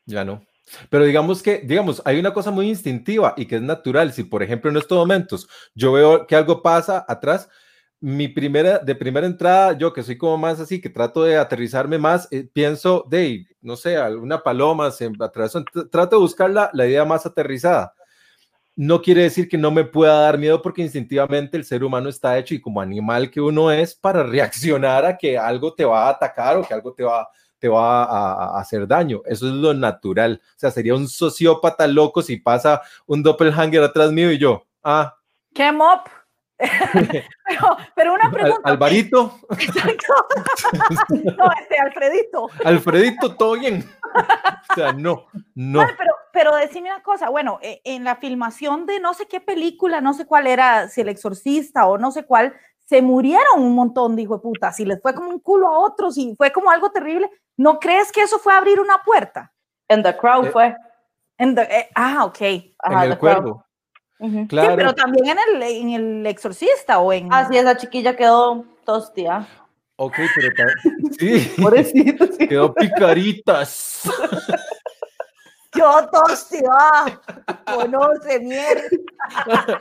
Ya no. Pero digamos que, digamos, hay una cosa muy instintiva y que es natural. Si, por ejemplo, en estos momentos yo veo que algo pasa atrás, mi primera, de primera entrada, yo que soy como más así, que trato de aterrizarme más, eh, pienso de, no sé, alguna paloma se atravesó, trato de buscar la, la idea más aterrizada no quiere decir que no me pueda dar miedo porque instintivamente el ser humano está hecho y como animal que uno es para reaccionar a que algo te va a atacar o que algo te va, te va a, hacer daño. Eso es lo natural. O sea, sería un sociópata loco si pasa un doppelhanger atrás mío y yo, ah. ¿Qué mop? pero, pero, una pregunta. Alvarito. no, este, Alfredito. Alfredito, todo bien. o sea, no, no. pero, pero decime una cosa, bueno, e, en la filmación de no sé qué película, no sé cuál era, si El Exorcista o no sé cuál, se murieron un montón de hijos de puta, si les fue como un culo a otros y fue como algo terrible, ¿no crees que eso fue abrir una puerta? En The Crowd eh, fue. En the, eh, ah, ok. en el cuervo. claro. Sí, pero también en el, en el Exorcista o en... Ah, sí, esa chiquilla quedó tostia. Ok, pero sí. Pobrecito, sí. Quedó picaritas. Yo tostia. Conoce mierda.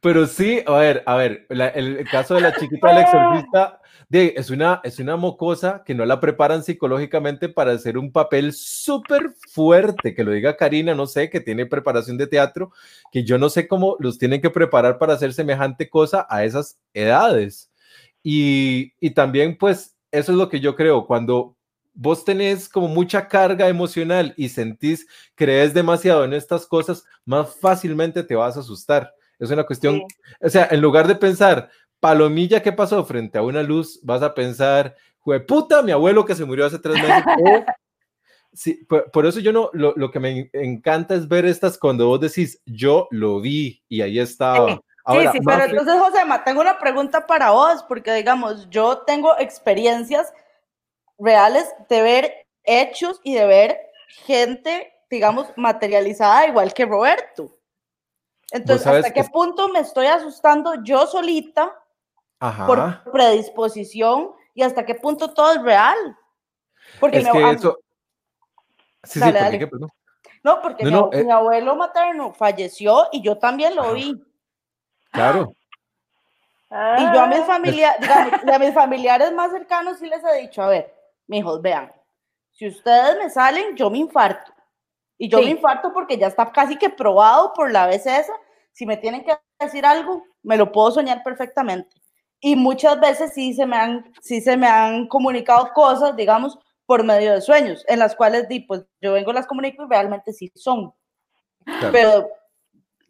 Pero sí, a ver, a ver, el, caso de la chiquita del exorcista de, es, una, es una mocosa que no la preparan psicológicamente para hacer un papel súper fuerte, que lo diga Karina, no sé, que tiene preparación de teatro, que yo no sé cómo los tienen que preparar para hacer semejante cosa a esas edades. Y, y también, pues, eso es lo que yo creo, cuando vos tenés como mucha carga emocional y sentís, crees demasiado en estas cosas, más fácilmente te vas a asustar. Es una cuestión, o sea, en lugar de pensar, palomilla, ¿qué pasó frente a una luz? Vas a pensar, puta, mi abuelo que se murió hace tres meses. sí, por, eso yo no, lo, que me encanta es ver estas cuando vos decís, yo lo vi y ahí estaba. Sí. sí, pero entonces, José, tengo una pregunta para vos, porque digamos, yo tengo experiencias reales de ver hechos y de ver gente, digamos, materializada igual que Roberto. Entonces, ¿hasta qué punto me estoy asustando yo solita por predisposición y hasta qué punto todo es real? Porque es que eso... Sí, sí, Qué, No, porque eh mi, abuelo materno falleció y yo también lo vi. Claro. Y yo a mis, familia, a mis familiares más cercanos sí les he dicho, a ver, mijos, vean, si ustedes me salen, yo me infarto. Y yo me infarto porque ya está casi que probado por la vez esa. Si me tienen que decir algo, me lo puedo soñar perfectamente. Y muchas veces sí se me han, sí se me han comunicado cosas, digamos, por medio de sueños, en las cuales di, pues yo vengo, las comunico y realmente sí son. Pero,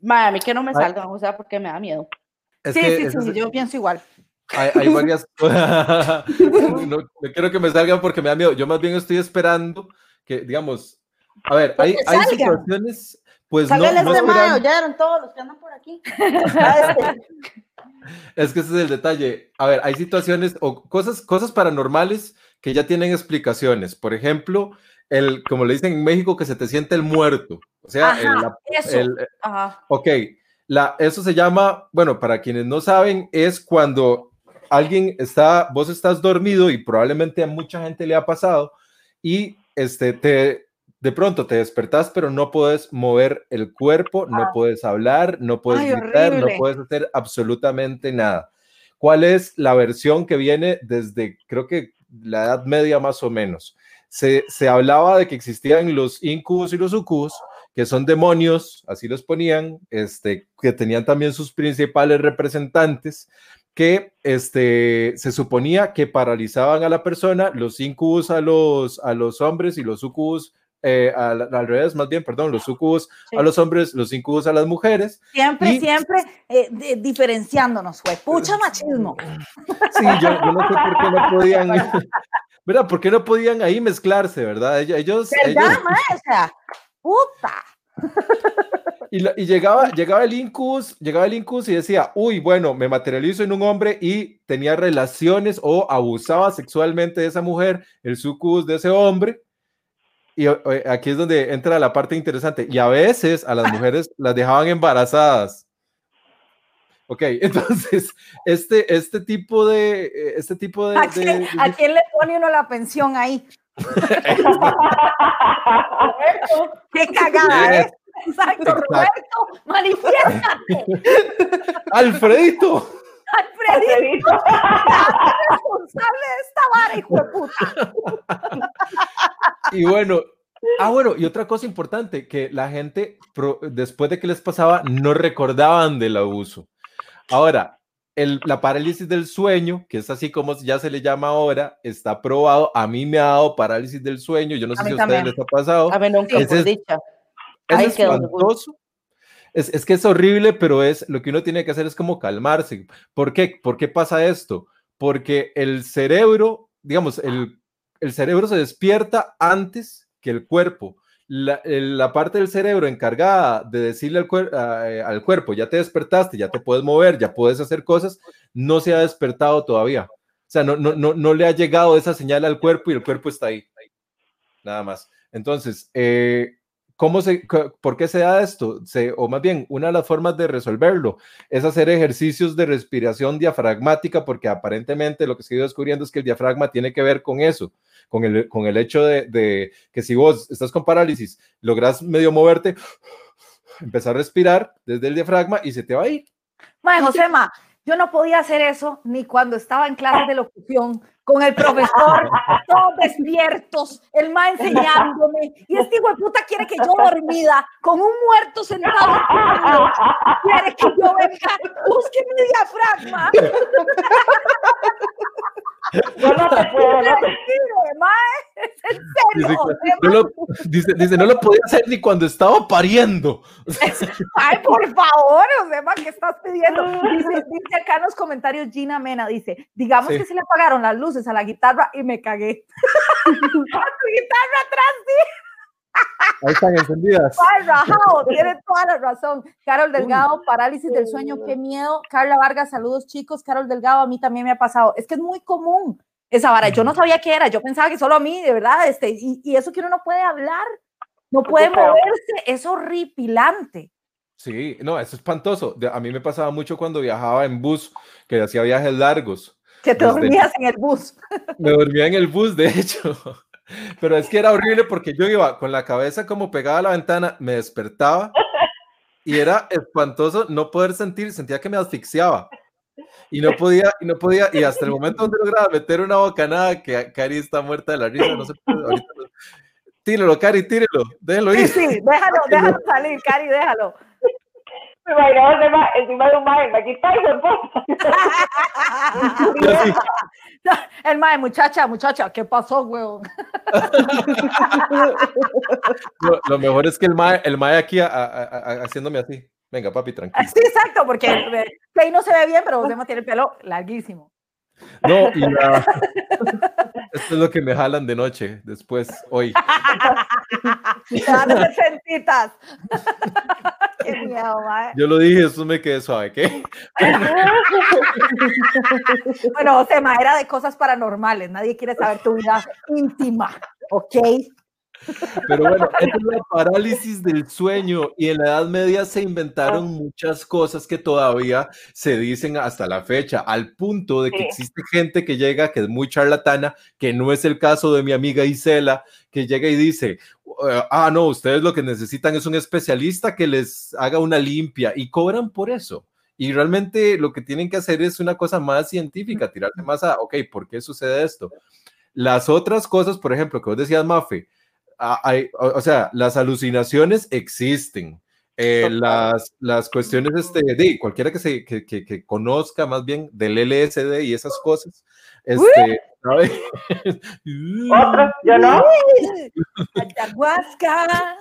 a mí que no me salgan, o sea, porque me da miedo. sí, sí, sí, yo pienso igual. Hay, varias cosas. no, quiero que me salgan porque me da miedo. Yo más bien estoy esperando que, digamos, a ver, hay, hay situaciones, pues no. no este mayo, ya eran todos los que andan por aquí. es que ese es el detalle. A ver, hay situaciones o cosas, cosas paranormales que ya tienen explicaciones. Por ejemplo, el, como le dicen en México, que se te siente el muerto. O sea, el, Ajá. ok. La, eso se llama, bueno, para quienes no saben, es cuando alguien está, vos estás dormido y probablemente a mucha gente le ha pasado y este, te, de pronto te despertás, pero no puedes mover el cuerpo, no ah. puedes hablar, no puedes gritar, no puedes hacer absolutamente nada. ¿Cuál es la versión que viene desde, creo que la Edad Media más o menos? Se, se hablaba de que existían los incubos y los sucubos, que son demonios, así los ponían, este, que tenían también sus principales representantes, que este, se suponía que paralizaban a la persona, los incubos a los, a los hombres y los sucubos eh, al, revés, más bien, perdón, los sucubos a los hombres, los incubos a las mujeres. Siempre, siempre eh, diferenciándonos, fue pucha machismo. Sí, yo, no sé por qué no podían, ¿verdad? ¿Por qué no podían ahí mezclarse, verdad? Ellos. ¿Verdad, ellos... o sea, puta. Y, y, llegaba, llegaba el incus, llegaba el incus y decía, uy, bueno, me materializo en un hombre y tenía relaciones o abusaba sexualmente de esa mujer, el sucus de ese hombre. Y aquí es donde entra la parte interesante. Y a veces a las mujeres las dejaban embarazadas. Ok, entonces, este, este tipo de, este tipo de, ¿A quién, ¿A quién le pone uno la pensión ahí? ¡Qué cagada, eh! Exacto, Roberto, manifiéstate. Alfredito. Alfredito, responsable de esta vara, hijo de puta. Y bueno, ah, bueno, y otra cosa importante, que la gente, después de que les pasaba, no recordaban del abuso. Ahora, el, la parálisis del sueño, que es así como ya se le llama ahora, está probado. A mí me ha dado parálisis del sueño. Yo no sé si a ustedes les ha pasado. A mí nunca, es, dicha. Es espantoso. Es, es, que es horrible, pero es lo que uno tiene que hacer es como calmarse. ¿Por qué? ¿Por qué pasa esto? Porque el cerebro, digamos, el, el cerebro se despierta antes que el cuerpo. La, la, parte del cerebro encargada de decirle eh, al, cuerpo, ya te despertaste, ya te puedes mover, ya puedes hacer cosas, no se ha despertado todavía. O sea, no, no, no, no le ha llegado esa señal al cuerpo y el cuerpo está ahí. Nada más. Entonces, eh, ¿Cómo se, ¿Por qué se da esto? Se, o más bien, una de las formas de resolverlo es hacer ejercicios de respiración diafragmática, porque aparentemente lo que se ido descubriendo es que el diafragma tiene que ver con eso, con el, con el hecho de, de que si vos estás con parálisis, logras medio moverte, empezar a respirar desde el diafragma y se te va a ir. Bueno, Josema, yo no podía hacer eso ni cuando estaba en clases de locución con el profesor, todos despiertos, el ma enseñándome, y este hijo de puta quiere que yo dormida, con un muerto sentado, quiere que yo venga, busque mi diafragma. Yo no te puedo. Dice, no lo, dice, dice, no lo podía hacer ni cuando estaba pariendo. Ay, por favor, o sea, ¿qué estás pidiendo? Dice, dice, acá en los comentarios Gina Mena, dice, digamos sí. que se le apagaron las luces a la guitarra y me cagué. a tu guitarra atrás, sí. Ahí están encendidas. Ay, rajado, tiene toda la razón. Carol Delgado, parálisis del sueño, qué miedo. Carla Vargas, saludos chicos. Carol Delgado, a mí también me ha pasado. Es que es muy común esa vara. Yo no sabía qué era, yo pensaba que solo a mí, de verdad, este, y, y eso que uno no puede hablar, no puede moverse, es horripilante. Sí, no, es espantoso. A mí me pasaba mucho cuando viajaba en bus, que hacía viajes largos. Que te dormías en el bus. Me dormía en el bus, de hecho. Pero es que era horrible porque yo iba con la cabeza como pegada a la ventana, me despertaba y era espantoso no poder sentir, sentía que me asfixiaba. Y no podía, y no podía, y hasta el momento donde lograba meter una bocanada, que Cari está muerta de la risa, no sé, ahorita no. Tírelo, Cari, tírelo, déjalo ir. Sí, sí, déjalo, déjalo salir, Cari, déjalo. Me imaginaba encima de un mae, me quitáis El mae, muchacha, muchacha, ¿qué pasó, weón? lo, lo, mejor es que el mae, el mae aquí a, a, a, haciéndome así. Venga, papi, tranquilo. Sí, exacto, porque ahí no se ve bien, pero Josema tiene el pelo larguísimo. No, y la... esto es lo que me jalan de noche, después, hoy. Te van a hacer sentitas. Yo lo dije, eso me quedé suave, ¿qué? bueno, Josema, era de cosas paranormales, nadie quiere saber tu vida íntima, ¿ok? Pero bueno, es la parálisis del sueño y en la Edad Media se inventaron muchas cosas que todavía se dicen hasta la fecha, al punto de que existe gente que llega, que es muy charlatana, que no es el caso de mi amiga Isela, que llega y dice, ah, no, ustedes lo que necesitan es un especialista que les haga una limpia y cobran por eso. Y realmente lo que tienen que hacer es una cosa más científica, tirarse más a, ok, ¿por qué sucede esto? Las otras cosas, por ejemplo, que vos decías, Mafe, hay, o sea, las alucinaciones existen. Eh, las, las cuestiones este, de cualquiera que, se, que, que, que, conozca más bien del LSD y esas cosas. Este, Otras, yo no. Ayahuasca.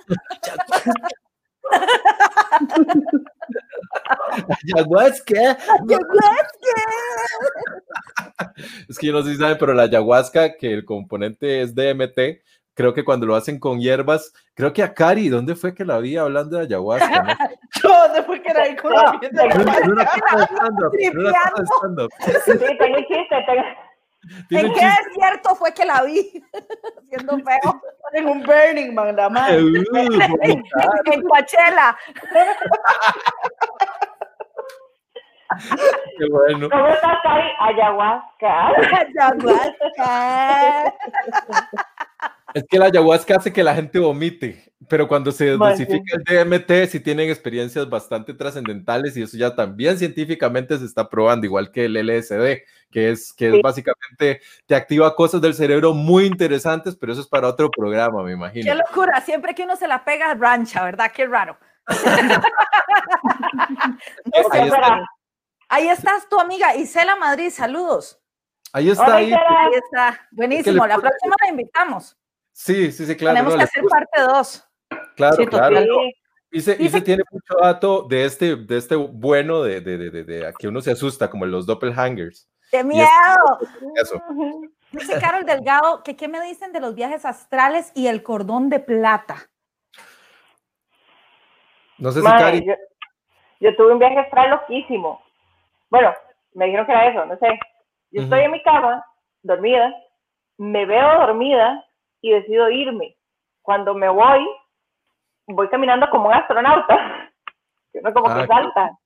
Ayahuasca. Ayahuasca. Es que yo no sé si saben, pero la ayahuasca, que el componente es DMT, creo que cuando lo hacen con hierbas, creo que a Cari, ¿dónde fue que la vi hablando de ayahuasca? ¿no? ¿Dónde fue que era ahí con la de stand-up, stand-up. Sí, tengo un chiste, tengo... ¿En qué desierto fue que la vi? Siendo feo. en un Burning Man, la madre. Uh. En Coachella. Qué bueno. ¿Cómo estás, Cari? Ayahuasca. Ayahuasca. Es que la ayahuasca hace que la gente vomite, pero cuando se dosifica el DMT, sí tienen experiencias bastante trascendentales y eso ya también científicamente se está probando, igual que el LSD, que es que es básicamente te activa cosas del cerebro muy interesantes, pero eso es para otro programa, me imagino. Qué locura. Siempre que uno se la pega, rancha, ¿verdad? Qué raro. No sé, Ahí está. Espera, Ahí estás tu amiga Isela Madrid, saludos. Ahí está, Hola, ahí. Está, buenísimo. La próxima la invitamos. Sí, sí, sí, claro. Tenemos no, que hacer parte 2. claro, Sí, claro. Y se, y Dice se tiene mucho dato de este, de este bueno de, de, de, de, de- a que uno se asusta, como los doppelhangers. ¡Qué Y es- miedo! Eso. Dice Carol Delgado que qué me dicen de los viajes astrales y el cordón de plata. No sé si Madre, Cari. yo, yo tuve un viaje astral loquísimo. Bueno, me dijeron que era eso, no sé. Yo estoy en mi cama, dormida, me veo dormida y decido irme. Cuando me voy, voy caminando como un astronauta, que uno como Ah, que claro. salta,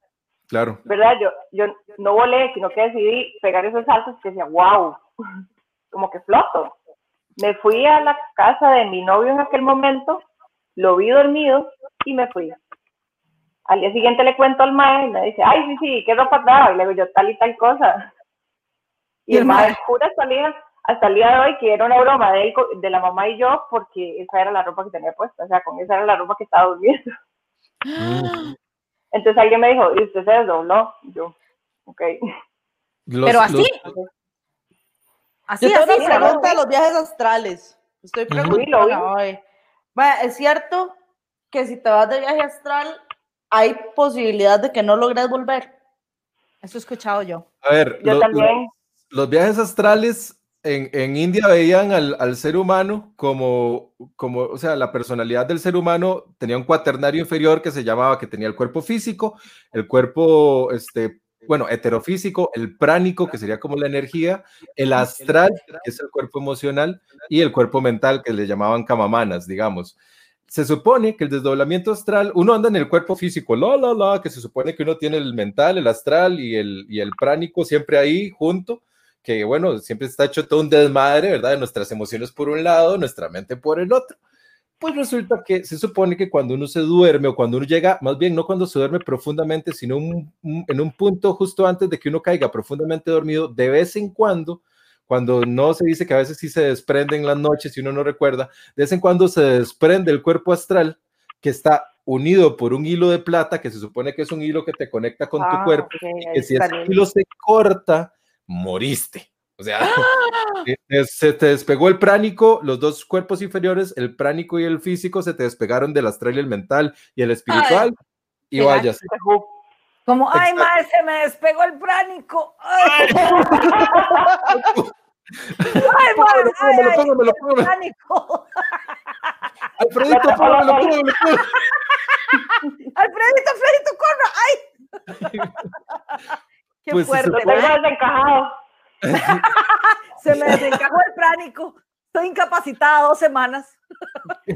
Claro. ¿verdad? Yo, yo no volé, sino que decidí pegar esos saltos que decía, wow, como que floto. Me fui a la casa de mi novio en aquel momento, lo vi dormido y me fui. Al día siguiente le cuento al mae y me dice, ay, sí, sí, ¿qué ropa? Y le digo yo, tal y tal cosa. Y, Y el el mae mae. jura hasta el, día, de hoy que era una broma de, él, co- de la mamá y yo, porque esa era la ropa que tenía puesta, o sea, con esa era la ropa que estaba durmiendo. Mm. Entonces alguien me dijo, ¿y usted se desdobló? Yo, ok. Los- Pero así. los- Así, Yo tengo así. una pregunta de los viajes astrales. Estoy preguntando. Hoy. ¿Es cierto que si te vas de viaje astral hay posibilidad de que no logres volver? Eso he escuchado yo. a ver, Yo lo- también. los viajes astrales en, India veían al, al ser humano como, como, o sea, la personalidad del ser humano tenía un cuaternario inferior que se llamaba, que tenía el cuerpo físico, el cuerpo, este, bueno, heterofísico, el pránico, que sería como la energía, el astral, que es el cuerpo emocional, y el cuerpo mental, que le llamaban camamanas, digamos. Se supone que el desdoblamiento astral, uno anda en el cuerpo físico, la, la, la, que se supone que uno tiene el mental, el astral y el, y el pránico siempre ahí junto, que bueno, siempre está hecho todo un desmadre, ¿verdad? De nuestras emociones por un lado, nuestra mente por el otro. Pues resulta que se supone que cuando uno se duerme o cuando uno llega, más bien no cuando se duerme profundamente, sino un- un- en un punto justo antes de que uno caiga profundamente dormido, de vez en cuando, cuando no se dice que a veces sí se desprende en las noches y uno no recuerda, de vez en cuando se desprende el cuerpo astral que está unido por un hilo de plata, que se supone que es un hilo que te conecta con tu Ah, cuerpo, ok, y que si ese hilo se corta, moriste. O sea, se- te- se te despegó el pránico, los dos cuerpos inferiores, el pránico y el físico, se te despegaron del astral y el mental y el espiritual. y qué vaya, Como, ay, Exacto. madre, se me despegó el pránico. Ay, ay, madre, ay, Póngamelo, ay, póngamelo, el póngamelo. pránico. Alfredito, póngamelo, póngamelo, póngamelo. Alfredito, Alfredito, corra. Ay. Qué Pues se fuerte, Estoy ¿verdad? desencajado. Se me desencajó el pránico. Estoy incapacitada dos semanas.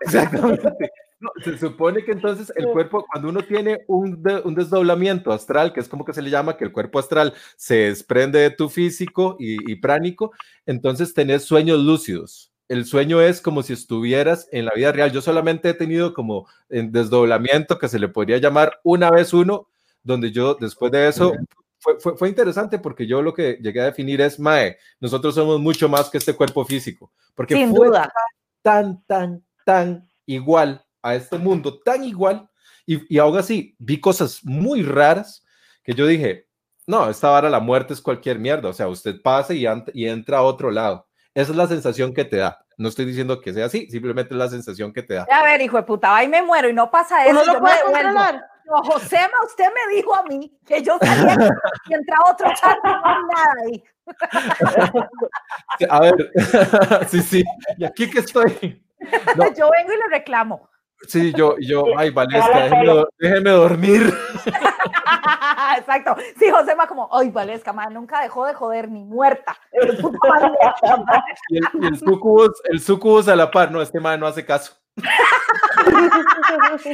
Exactamente. No, se supone que entonces el cuerpo, cuando uno tiene un, de- un desdoblamiento astral, que es como que se le llama, que el cuerpo astral se desprende de tu físico y, y pránico, entonces tenés sueños lúcidos. El sueño es como si estuvieras en la vida real. Yo solamente he tenido como en desdoblamiento que se le podría llamar una vez uno, donde yo después de eso fue, fue, fue interesante porque yo lo que llegué a definir es, Mae, nosotros somos mucho más que este cuerpo físico, porque Sin fue duda. tan, tan, tan igual a este mundo, tan igual, y, y aún así vi cosas muy raras que yo dije, no, esta vara la muerte es cualquier mierda, o sea, usted pasa y, y entra a otro lado. Esa es la sensación que te da. No estoy diciendo que sea así, simplemente es la sensación que te da. A ver, hijo de puta, y me muero y no pasa eso. ¿Uno yo lo me puede devuelvo. controlar? No, Josema, usted me dijo a mí que yo sabía que entraba otro chat no hay nada ahí. A ver, sí, sí, y aquí que estoy. Yo vengo y le reclamo. Sí, yo, yo, ay, Valesca, déjeme, déjeme dormir. Exacto. Sí, Josema como, ay, Valesca, man, nunca dejó de joder ni muerta. y el, y el, sucubus, el sucubus a la par, no, este man no hace caso.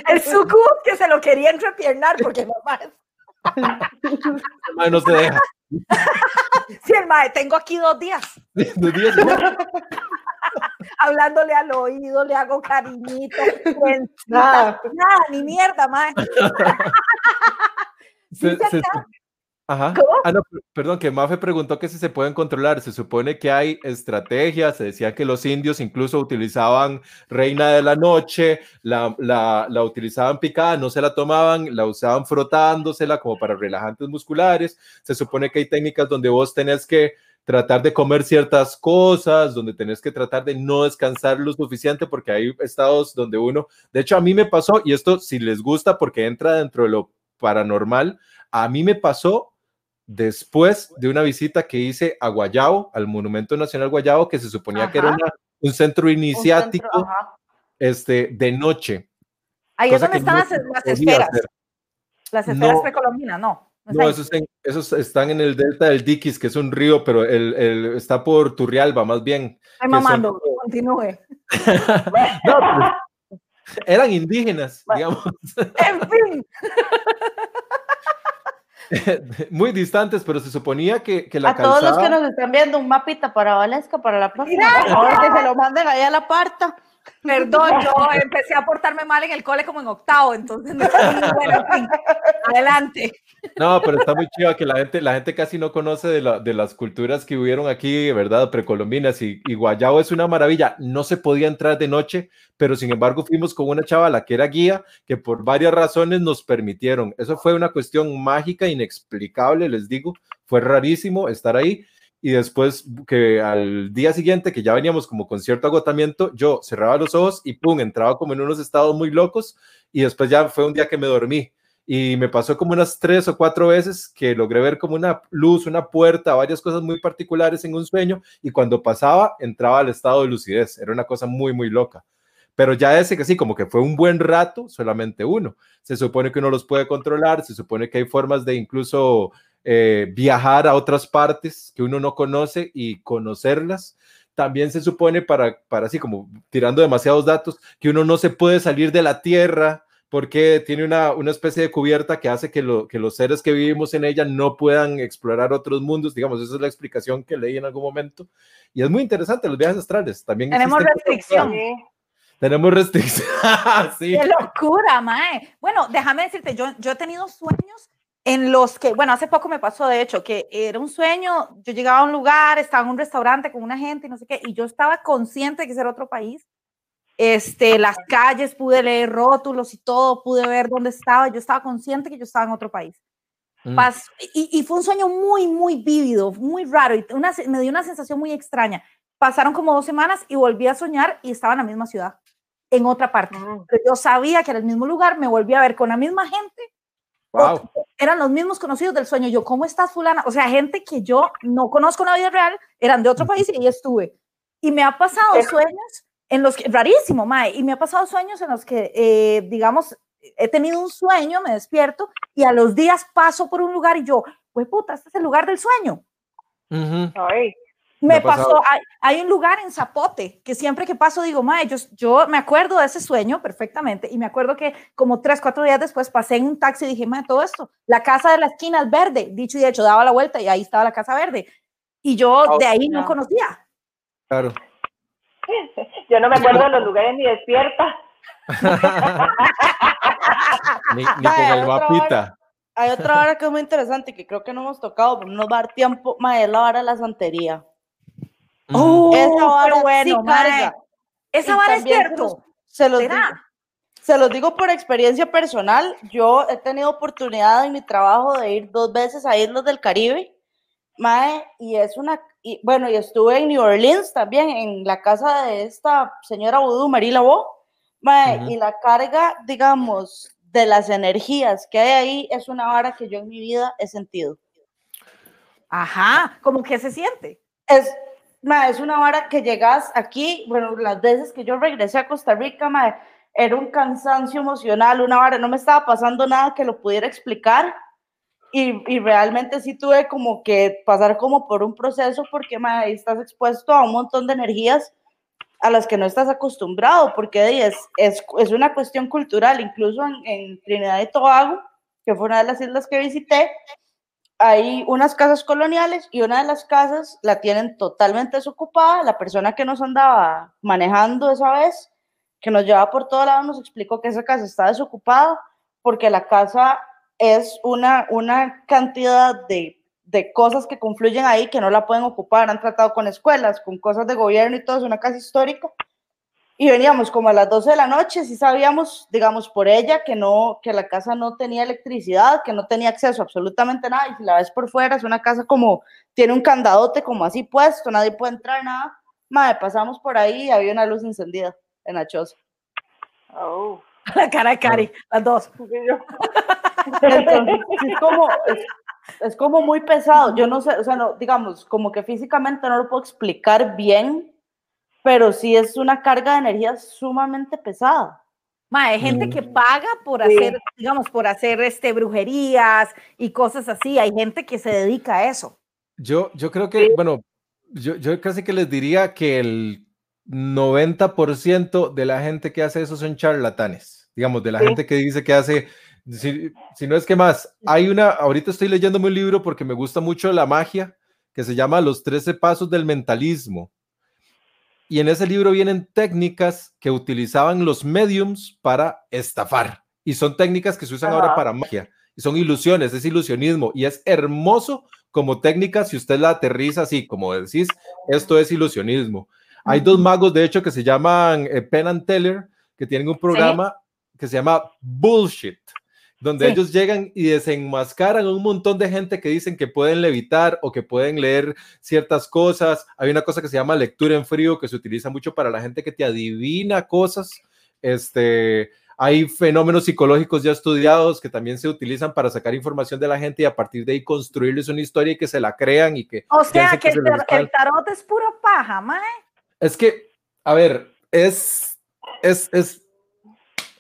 el sucubus que se lo quería entrepiernar porque mamá no se deja. Sí, el mae, tengo aquí dos días. Dos días. Hablándole al oído, le hago cariñito. Nada, nada ni mierda, mae. Se, se, Ajá. Ah, no, perdón, que Mafe preguntó que si se pueden controlar. Se supone que hay estrategias. Se decía que los indios incluso utilizaban reina de la noche, la, la, la, utilizaban picada, no se la tomaban, la usaban frotándosela como para relajantes musculares. Se supone que hay técnicas donde vos tenés que tratar de comer ciertas cosas, donde tenés que tratar de no descansar lo suficiente, porque hay estados donde uno, de hecho a mí me pasó, y esto si les gusta porque entra dentro de lo paranormal, a mí me pasó después de una visita que hice a Guayabo, al Monumento Nacional Guayabo, que se suponía que era una, un centro iniciático un centro, este, de noche. Ahí es donde están no las, las esferas. Hacer. Las esferas no, precolombinas, no. No, esos, en, esos, están en el delta del Diquis, que es un río, pero el, el está por Turrialba, más bien. Ay, mamando, son... continúe. no, pues, eran indígenas, digamos. En fin. muy distantes, pero se suponía que, que la A calzada... todos los que nos están viendo, un mapita para Valesca, para la próxima. Ahora que se lo manden ahí a la parta. Perdón, yo empecé a portarme mal en el cole como en octavo, entonces no bueno, adelante. No, pero está muy chido que la gente, la gente casi no conoce de, la, de las culturas que hubieron aquí, ¿verdad? Precolombinas y, y Guayabo es una maravilla. No se podía entrar de noche, pero sin embargo fuimos con una chavala que era guía, que por varias razones nos permitieron. Eso fue una cuestión mágica, inexplicable, les digo. Fue rarísimo estar ahí y después que al día siguiente, que ya veníamos como con cierto agotamiento, yo cerraba los ojos y pum, entraba como en unos estados muy locos y después ya fue un día que me dormí y me pasó como unas tres o cuatro veces que logré ver como una luz, una puerta, varias cosas muy particulares en un sueño y cuando pasaba entraba al estado de lucidez, era una cosa muy, muy loca. Pero ya ese que sí, como que fue un buen rato, solamente uno. Se supone que uno los puede controlar, se supone que hay formas de incluso eh, viajar a otras partes que uno no conoce y conocerlas. También se supone, para, para así como tirando demasiados datos, que uno no se puede salir de la Tierra porque tiene una, una especie de cubierta que hace que, lo, que los seres que vivimos en ella no puedan explorar otros mundos. Digamos, esa es la explicación que leí en algún momento. Y es muy interesante los viajes astrales. También Tenemos restricción. Tenemos restricción. sí. ¡Qué locura, Mae! Bueno, déjame decirte, yo, yo he tenido sueños en los que, bueno, hace poco me pasó de hecho que era un sueño, yo llegaba a un lugar, estaba en un restaurante con una gente y no sé qué, y yo estaba consciente de que era otro país. Este, las calles, pude leer rótulos y todo, pude ver dónde estaba, yo estaba consciente que yo estaba en otro país. Mm. Y, fue un sueño muy, muy vívido, muy raro, y una, me dio una sensación muy extraña. Pasaron como dos semanas y volví a soñar y estaba en la misma ciudad, en otra parte. Mm. Pero yo sabía que era el mismo lugar, me volví a ver con la misma gente Wow. Eran los mismos conocidos del sueño. Yo, ¿cómo estás, fulana? O sea, gente que yo no conozco en la vida real, eran de otro país y ahí estuve. Y me ha pasado sueños en los que, rarísimo, Mae, y me ha pasado sueños en los que, eh, digamos, he tenido un sueño, me despierto y a los días paso por un lugar y yo, pues puta, este es el lugar del sueño. Uh -huh. Ay. Me, me pasó, hay, hay, un lugar en Zapote que siempre que paso digo, mae, yo, yo, me acuerdo de ese sueño perfectamente y me acuerdo que como tres, cuatro días después pasé en un taxi y dije, mae, todo esto, la casa de la esquina es verde, dicho y hecho, daba la vuelta y ahí estaba la casa verde. Y yo oh, de ahí no. no conocía. Claro. Yo no me acuerdo de los lugares ni despierta. ni, ni con el mapita. Hay otra hora que es muy interesante que creo que no hemos tocado, pero no nos va a dar tiempo, mae, es la hora de la santería. Oh, esa vara bueno, sí carga. Esa vara es cierto. Se los, digo, se los digo por experiencia personal. Yo he tenido oportunidad en mi trabajo de ir dos veces a Islas del Caribe. Mae, y es una. Y, bueno, y estuve en New Orleans también, en la casa de esta señora Voodoo, Marie Labo. Mae, uh -huh. y la carga, digamos, de las energías que hay ahí es una vara que yo en mi vida he sentido. Ajá, ¿cómo que se siente? Es, es una vara que llegas aquí, bueno, las veces que yo regresé a Costa Rica, era un cansancio emocional, una vara, no me estaba pasando nada que lo pudiera explicar. Y, y realmente sí tuve como que pasar como por un proceso porque mae, estás expuesto a un montón de energías a las que no estás acostumbrado, porque es, es, es una cuestión cultural, incluso en, Trinidad y Tobago, que fue una de las islas que visité, hay unas casas coloniales y una de las casas la tienen totalmente desocupada. La persona que nos andaba manejando esa vez, que nos llevaba por todo lado, nos explicó que esa casa está desocupada porque la casa es una, una cantidad de de cosas que confluyen ahí que no la pueden ocupar. Han tratado con escuelas, con cosas de gobierno y todo, es una casa histórica. Y veníamos como a las 12 de la noche, si sabíamos, digamos, por ella que no, que la casa no tenía electricidad, que no tenía acceso a absolutamente nada. Y si la ves por fuera, es una casa como, tiene un candadote como así puesto, nadie puede entrar, nada. Madre, pasamos por ahí y había una luz encendida en la choza. Oh. La cara de Cari, las dos. Entonces, es como, es como muy pesado. Yo no sé, o sea, no, digamos, como que físicamente no lo puedo explicar bien, pero sí es una carga de energía sumamente pesada. Ma, hay gente que mm. paga por hacer, digamos, por hacer este, brujerías y cosas así. Hay gente que se dedica a eso. Yo, yo creo que, bueno, yo, yo casi que les diría que el 90% de la gente que hace eso son charlatanes. Digamos, de la gente que dice que hace si, no es que más, hay una, ahorita estoy leyéndome un libro porque me gusta mucho la magia, que se llama Los 13 Pasos del Mentalismo. Y en ese libro vienen técnicas que utilizaban los mediums para estafar. Y son técnicas que se usan ahora para magia. Y son ilusiones, es ilusionismo. Y es hermoso como técnica si usted la aterriza así, como decís, esto es ilusionismo. Hay dos magos, de hecho, que se llaman eh, Penn and Teller, que tienen un programa que se llama Bullshit donde ellos llegan y desenmascaran a un montón de gente que dicen que pueden levitar o que pueden leer ciertas cosas. Hay una cosa que se llama lectura en frío que se utiliza mucho para la gente que te adivina cosas. Este, hay fenómenos psicológicos ya estudiados que también se utilizan para sacar información de la gente y a partir de ahí construirles una historia y que se la crean y que... O sea, que, el, tarot es pura paja, mae. Es que, a ver, es, es, es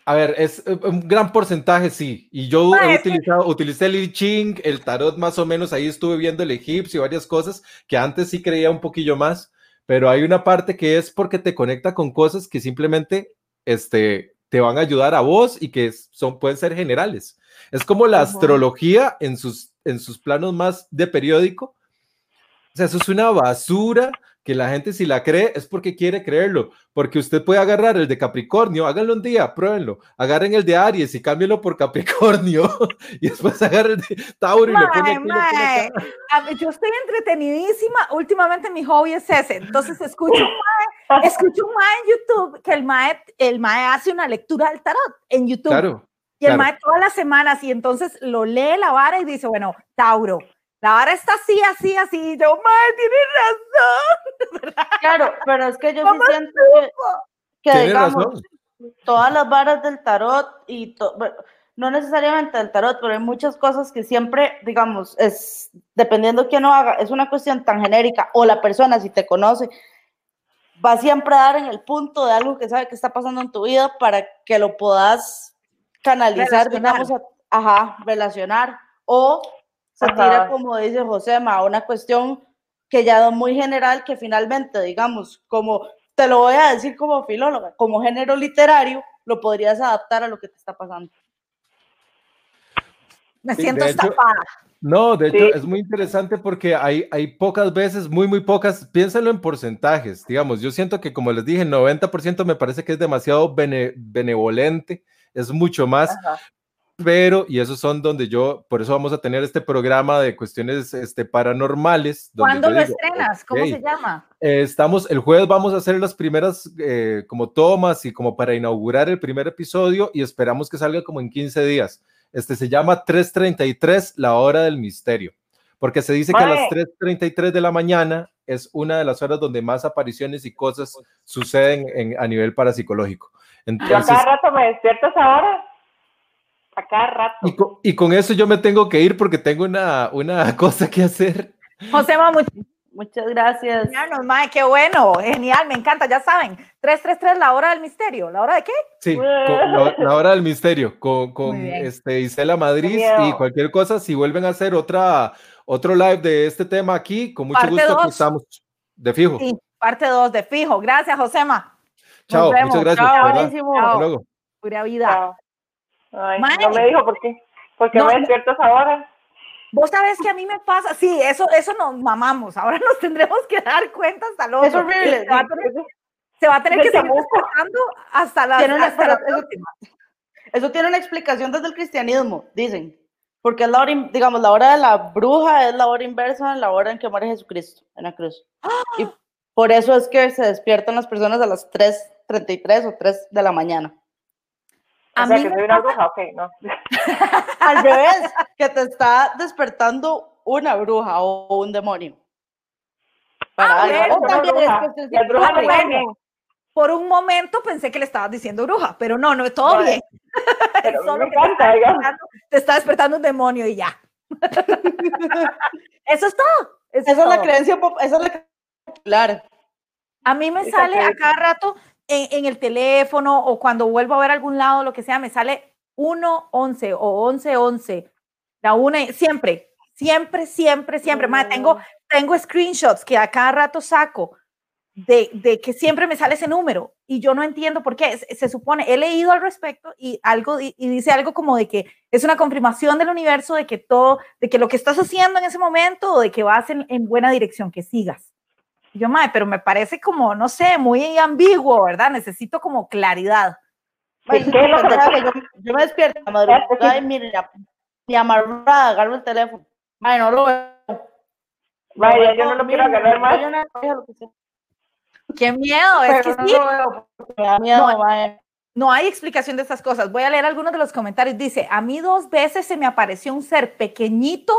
a ver, es eh, un gran porcentaje, sí. Y yo he utilizado, utilicé el I Ching, el tarot más o menos, ahí estuve viendo el egipcio y varias cosas que antes sí creía un poquillo más, pero hay una parte que es porque te conecta con cosas que simplemente este, te van a ayudar a vos y que son, pueden ser generales. Es como la astrología en sus, en sus planos más de periódico. O sea, eso es una basura que la gente si la cree es porque quiere creerlo, porque usted puede agarrar el de Capricornio, háganlo un día, pruébenlo, agarren el de Aries y cámbienlo por Capricornio y después agarren el de Tauro y lo ponen Yo estoy entretenidísima, últimamente mi hobby es ese, entonces escucho un mae, escucho un mae en YouTube que el mae, el mae hace una lectura del tarot en YouTube. Claro. Y el mae todas las semanas y entonces lo lee la vara y dice, bueno, Tauro, la vara está así, así, así. yo, madre, tienes razón. Claro, pero es que yo sí siento que, digamos, todas las varas del tarot y no necesariamente del tarot, pero hay muchas cosas que siempre, digamos, es dependiendo quién lo haga, es una cuestión tan genérica o la persona, si te conoce, va siempre a dar en el punto de algo que sabe que está pasando en tu vida para que lo puedas canalizar, digamos, ajá, relacionar o se tira, como dice Josema, a una cuestión que ya es muy general, que finalmente, digamos, como te lo voy a decir como filóloga, como género literario, lo podrías adaptar a lo que te está pasando. Me siento estafada. No, de hecho es muy interesante porque hay, hay pocas veces, muy, muy pocas, piénsalo en porcentajes, digamos, yo siento que como les dije, 90% me parece que es demasiado benevolente, es mucho más, pero, y esos son donde yo, por eso vamos a tener este programa de cuestiones este, paranormales. ¿Cuándo lo estrenas? ¿Cómo se llama? Eh, estamos, el jueves vamos a hacer las primeras eh, como tomas y como para inaugurar el primer episodio y esperamos que salga como en 15 días. Este se llama 333, la hora del misterio, porque se dice que a las 3.33 de la mañana es una de las horas donde más apariciones y cosas suceden en, a nivel parapsicológico. Entonces, Yo cada rato me despierto esa hora a cada rato. Y con, y con eso yo me tengo que ir porque tengo una, una cosa que hacer. Josema, much- Muchas gracias. Mae, qué bueno, genial, me encanta, ya saben. 333, la hora del misterio. ¿La hora de qué? Sí, con la, la hora del misterio, con, con este, Isela Madrid y cualquier cosa, si vuelven a hacer otra, otro live de este tema aquí, con mucho Parte gusto aquí dos. estamos de fijo. Sí, parte 2 de fijo. Gracias, Josema. Chao, muchas gracias. Chao, buenísimo. Hasta Chao. luego. Pura vida. Chao. Ay, no me dijo por qué. Porque No, me no. despierto a esa hora. Vos sabés que a mí me pasa, sí, eso, eso nos mamamos. Ahora nos tendremos que dar cuenta hasta luego. Es horrible. Se va a tener, se va a tener que seguir despertando hasta la, Tiene una- hasta la eso-. Eso tiene una explicación desde el cristianismo, dicen. Porque es la hora, in- digamos, la hora de la bruja es la hora inversa en la hora en que muere Jesucristo en la cruz. Y por eso es que se despiertan las personas a las 3.33 o 3 de la mañana. A o sea, mí que me soy una bruja, ok, no. Al revés, que te está despertando una bruja o un demonio. Para Ah, algo. bueno, O también bruja. es que se Las brujas siente me caen bueno. bien, Por un momento pensé que le estabas diciendo bruja, pero no, no, todo Vale. bien. pero Solo me que te está despertando- te está despertando un demonio y ya. Eso es todo. Eso Esa es la todo. creencia, pop- esa es la creencia popular. A mí me Esa sale a cada rato en, en el teléfono o cuando vuelvo a ver algún lado, lo que sea, me sale 1-11 o 11-11. La una, siempre, siempre, siempre, siempre. Mae, tengo, tengo screenshots que a cada rato saco de, de que siempre me sale ese número y yo no entiendo por qué. Se, se supone, he leído al respecto y algo y, y dice algo como de que es una confirmación del universo de que todo, de que lo que estás haciendo en ese momento o de que vas en, en buena dirección, que sigas. Y yo, mae, pero me parece como, no sé, muy ambiguo, ¿verdad? Necesito como claridad. Ay, ¿Qué es lo que pendeja me- que yo, yo me despierto a madrugada y mire, ya- ni amarrada, agarro el teléfono. Ay, no lo veo. Vaya, yo no lo quiero agarrar más. Qué miedo, es que pero no sí, lo veo porque me da miedo, No, mae. no hay explicación de estas cosas. Voy a leer algunos de los comentarios. Dice, a mí dos veces se me apareció un ser pequeñito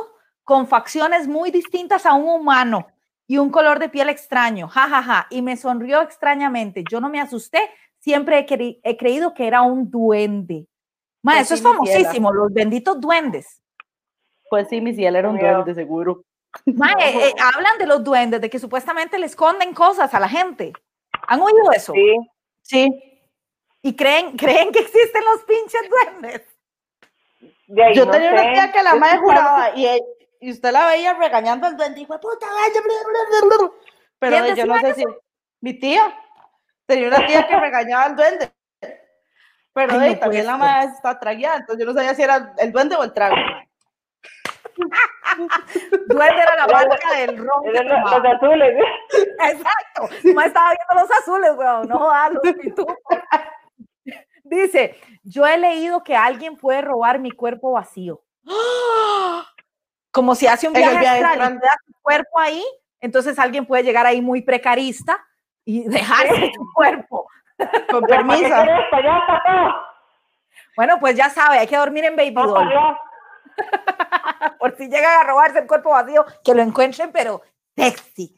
con facciones muy distintas a un humano y un color de piel extraño, ja, ja, ja, y me sonrió extrañamente. Yo no me asusté, siempre he, cre- he creído que era un duende. Ma, Pues eso es sí, famosísimo, los benditos duendes. Pues sí, mi cielo era un duende, seguro. Ma, eh, eh, hablan de los duendes, de que supuestamente le esconden cosas a la gente. ¿Han oído eso? Sí, Sí. Y creen, creen que existen los pinches duendes. de ahí Yo no tenía sé. una tía que la madre juraba y, e- y usted la veía regañando al duende, hijo de puta, vaya, bla, bla, bla, bla". Pero ¿Quién de- yo no sé si mi tía tenía una tía que regañaba al duende. Pero Ay, también la madre está tragueada, entonces yo no sabía si era el duende o el trago. Duende era la marca del ron. Eran los, los azules. Exacto. Nomás estaba viendo los azules, weón. No a los pitufos. Dice, yo he leído que alguien puede robar mi cuerpo vacío. Como si hace un viaje viaje astral y te da tu cuerpo ahí, entonces alguien puede llegar ahí muy precarista y dejarse tu cuerpo. Con ¿Para qué permiso. Bueno, pues ya sabe, hay que dormir en Baby Doll. Por si llegan a robarse el cuerpo vacío, que lo encuentren, pero sexy.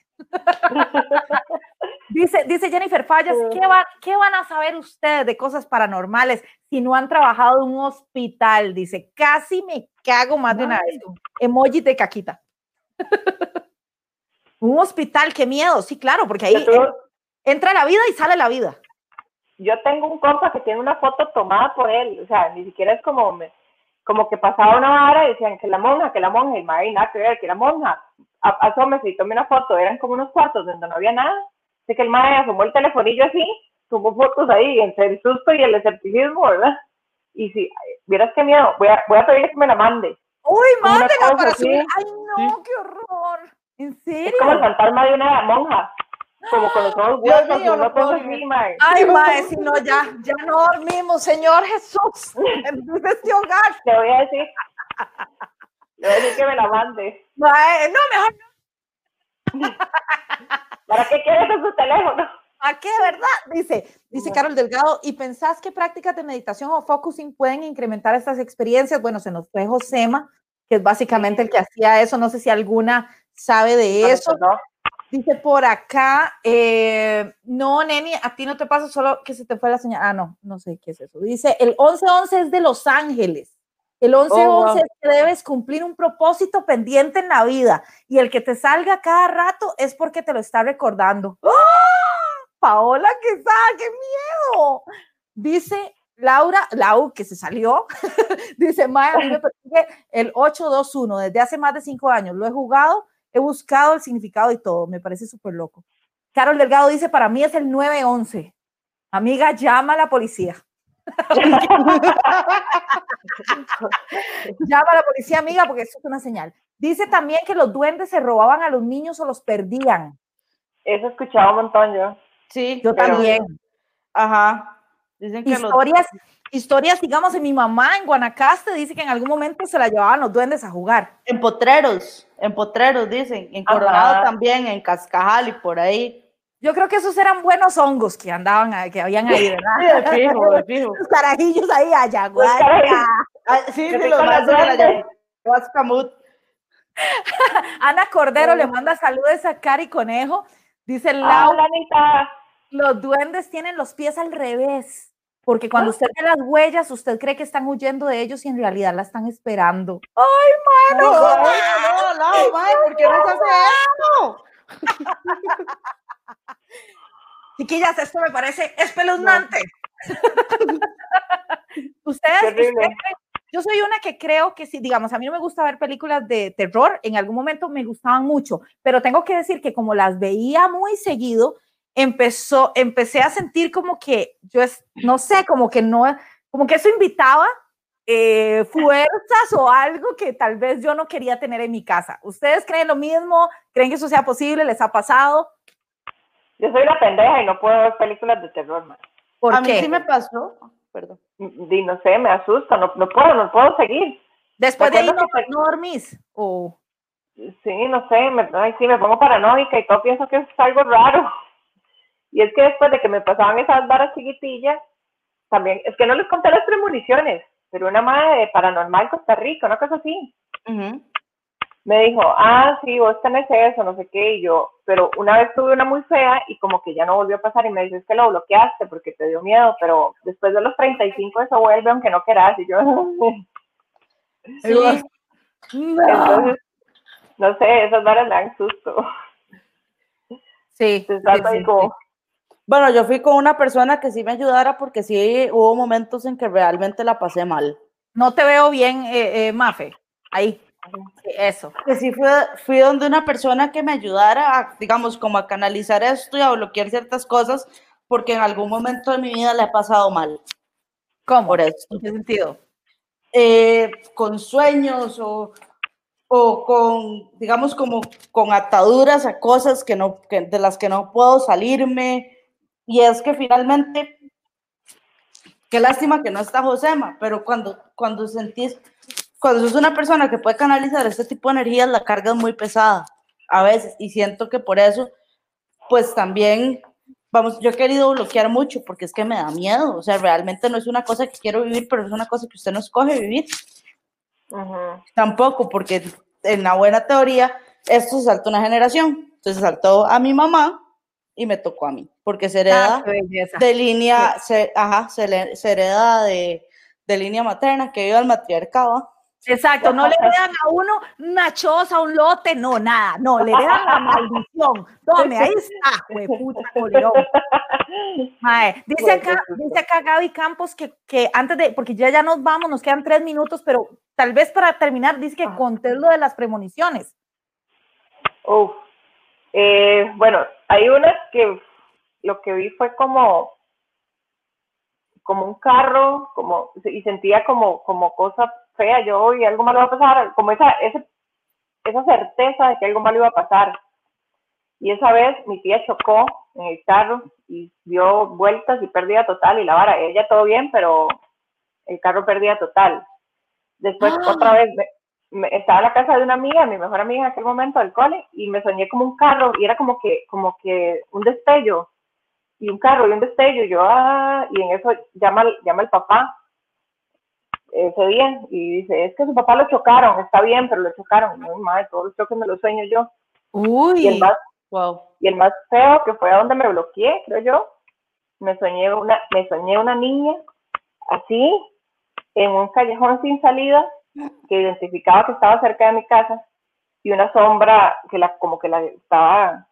Dice, dice Jennifer Fallas, ¿qué, va- ¿qué van a saber ustedes de cosas paranormales si no han trabajado en un hospital? Dice, casi me cago más de una vez. Emoji de caquita. un hospital, qué miedo. Sí, claro, porque ahí entra la vida y sale la vida. yo tengo un compa que tiene una foto tomada por él, o sea, ni siquiera es como, me- como que pasaba una vara y decían que la monja, que la monja, y madre, nada que ver, que la monja, asómese y tome una foto, eran como unos cuartos donde no había nada, así que el madre asomó el telefonillo así, tomó fotos ahí, entre el susto y el escepticismo, ¿verdad? Y si, vieras qué miedo, voy a, voy a pedir que me la mande, Uy, cosa para así. subir. Ay, no, qué horror. ¿En serio? es como el fantasma de una monja, como con los ojos y una cosa así, madre. Ay, mae, si no, ya, ya no dormimos, Señor Jesús. En este hogar. Le voy a decir, le voy a decir que me la mande. Mae, no, mejor no. ¿Para qué quieres en su teléfono? ¿A qué, verdad? Dice, dice Carol Delgado, ¿y pensás que prácticas de meditación o focusing pueden incrementar estas experiencias? Bueno, se nos fue Josema, que es básicamente el que hacía eso. No sé si alguna sabe de eso. No, Dice por acá, eh, no, Neni, a ti no te pasa solo que se te fue la señal. Ah, no, no sé qué es eso. Dice, el 1111 es de Los Ángeles. El 11-11 es que debes cumplir un propósito pendiente en la vida y el que te salga cada rato es porque te lo está recordando. ¡Ah! Paola, que qué miedo. Dice Laura, Lau, que se salió, dice Maya, el 821 desde hace más de cinco años. Lo he jugado, he buscado el significado y todo. Me parece súper loco. Carol Delgado dice, para mí es el 911. Amiga, llama a la policía. llama a la policía, amiga, porque eso es una señal. Dice también que los duendes se robaban a los niños o los perdían. Eso he escuchado un montón yo. Sí, yo también. Ajá. Dicen que historias, historias, digamos, en mi mamá en Guanacaste dice que en algún momento se la llevaban los duendes a jugar. En potreros, en potreros, dicen. En Coronado también, en Cascajal y por ahí. Yo creo que esos eran buenos hongos que andaban, que habían ahí, ¿verdad? Sí, de fijo, de fijo. Los carajillos ahí, allá, ah, Sí, sí, los más de la Ana Cordero le manda saludos a Cari Conejo. Dice Laura, los duendes tienen los pies al revés, porque cuando usted ve las huellas, usted cree que están huyendo de ellos y en realidad la están esperando. ¡Ay, mano! No, no, no, no, ¿por qué no se hace esto? Chiquillas, esto me parece espeluznante. ustedes, yo soy una que creo que sí, digamos, a mí no me gusta ver películas de terror, en algún momento me gustaban mucho, pero tengo que decir que como las veía muy seguido, empezó, empecé a sentir como que yo es, no sé, como que no, como que eso invitaba eh, fuerzas o algo que tal vez yo no quería tener en mi casa. ¿Ustedes creen lo mismo? ¿Creen que eso sea posible? ¿Les ha pasado? Yo soy la pendeja y no puedo ver películas de terror, man. ¿Por a mí sí me pasó, perdón. Y no sé, me asusta, no, no puedo, no puedo seguir. Después de ahí no, no dormís. O... Sí, no sé, me, ay, sí, me pongo paranoica y todo pienso que es algo raro. Y es que después de que me pasaban esas varas chiquitillas, también, es que no les conté las premoniciones, pero una madre de paranormal Costa Rica, una cosa así. Me dijo, ah, sí, vos tenés eso, no sé qué, y yo, pero una vez tuve una muy fea y como que ya no volvió a pasar y me dice, es que lo bloqueaste porque te dio miedo, pero después de los 35 eso vuelve aunque no quieras, y yo, sí. Entonces, no sé, esas varas me dan susto. Sí. Bueno, yo fui con una persona que sí me ayudara porque sí hubo momentos en que realmente la pasé mal. No te veo bien, eh, eh, Mafe. Ahí. Eso. Que sí fui, fui donde una persona que me ayudara, a, digamos, como a canalizar esto y a bloquear ciertas cosas, porque en algún momento de mi vida le he pasado mal. ¿Cómo? Por eso. ¿En qué sentido? Eh, con sueños o, o con, digamos, como con ataduras a cosas que no, que, de las que no puedo salirme. Y es que finalmente, qué lástima que no está Josema, pero cuando, cuando sentís, cuando sos una persona que puede canalizar este tipo de energías, la carga es muy pesada a veces. Y siento que por eso, pues también, vamos, yo he querido bloquear mucho porque es que me da miedo. O sea, realmente no es una cosa que quiero vivir, pero es una cosa que usted no escoge vivir. Tampoco, porque en la buena teoría, esto se saltó una generación. Entonces saltó a mi mamá y me tocó a mí, porque se hereda ah, de línea, se, ajá, se, se hereda de, de, línea materna, que viva el matriarcado. Exacto, no le dan a uno una choza, un lote, no, nada, no, le dan la maldición. Tome, ahí está, puta dice acá, dice acá Gaby Campos que, que, antes de, porque ya ya nos vamos, nos quedan tres minutos, pero tal vez para terminar, dice que ah. conté lo de las premoniciones. Eh, bueno, hay unas que lo que vi fue como como un carro, como y sentía como como cosa fea yo y algo malo iba a pasar, como esa ese, esa certeza de que algo malo iba a pasar. Y esa vez mi tía chocó en el carro y dio vueltas y pérdida total y la vara, ella todo bien, pero el carro perdía total. Después ah. otra vez estaba en la casa de una amiga, mi mejor amiga en aquel momento del cole, y me soñé como un carro y era como que, como que un destello, y un carro y un destello, y yo, ah, y en eso llama, llama el papá ese día y dice, es que su papá lo chocaron, está bien, pero lo chocaron. No, madre, todos los choques me los sueño yo. Uy, y el más, wow. y el más feo, que fue a donde me bloqueé, creo yo, me soñé una, me soñé una niña así, en un callejón sin salida que identificaba que estaba cerca de mi casa y una sombra que la, como que la estaba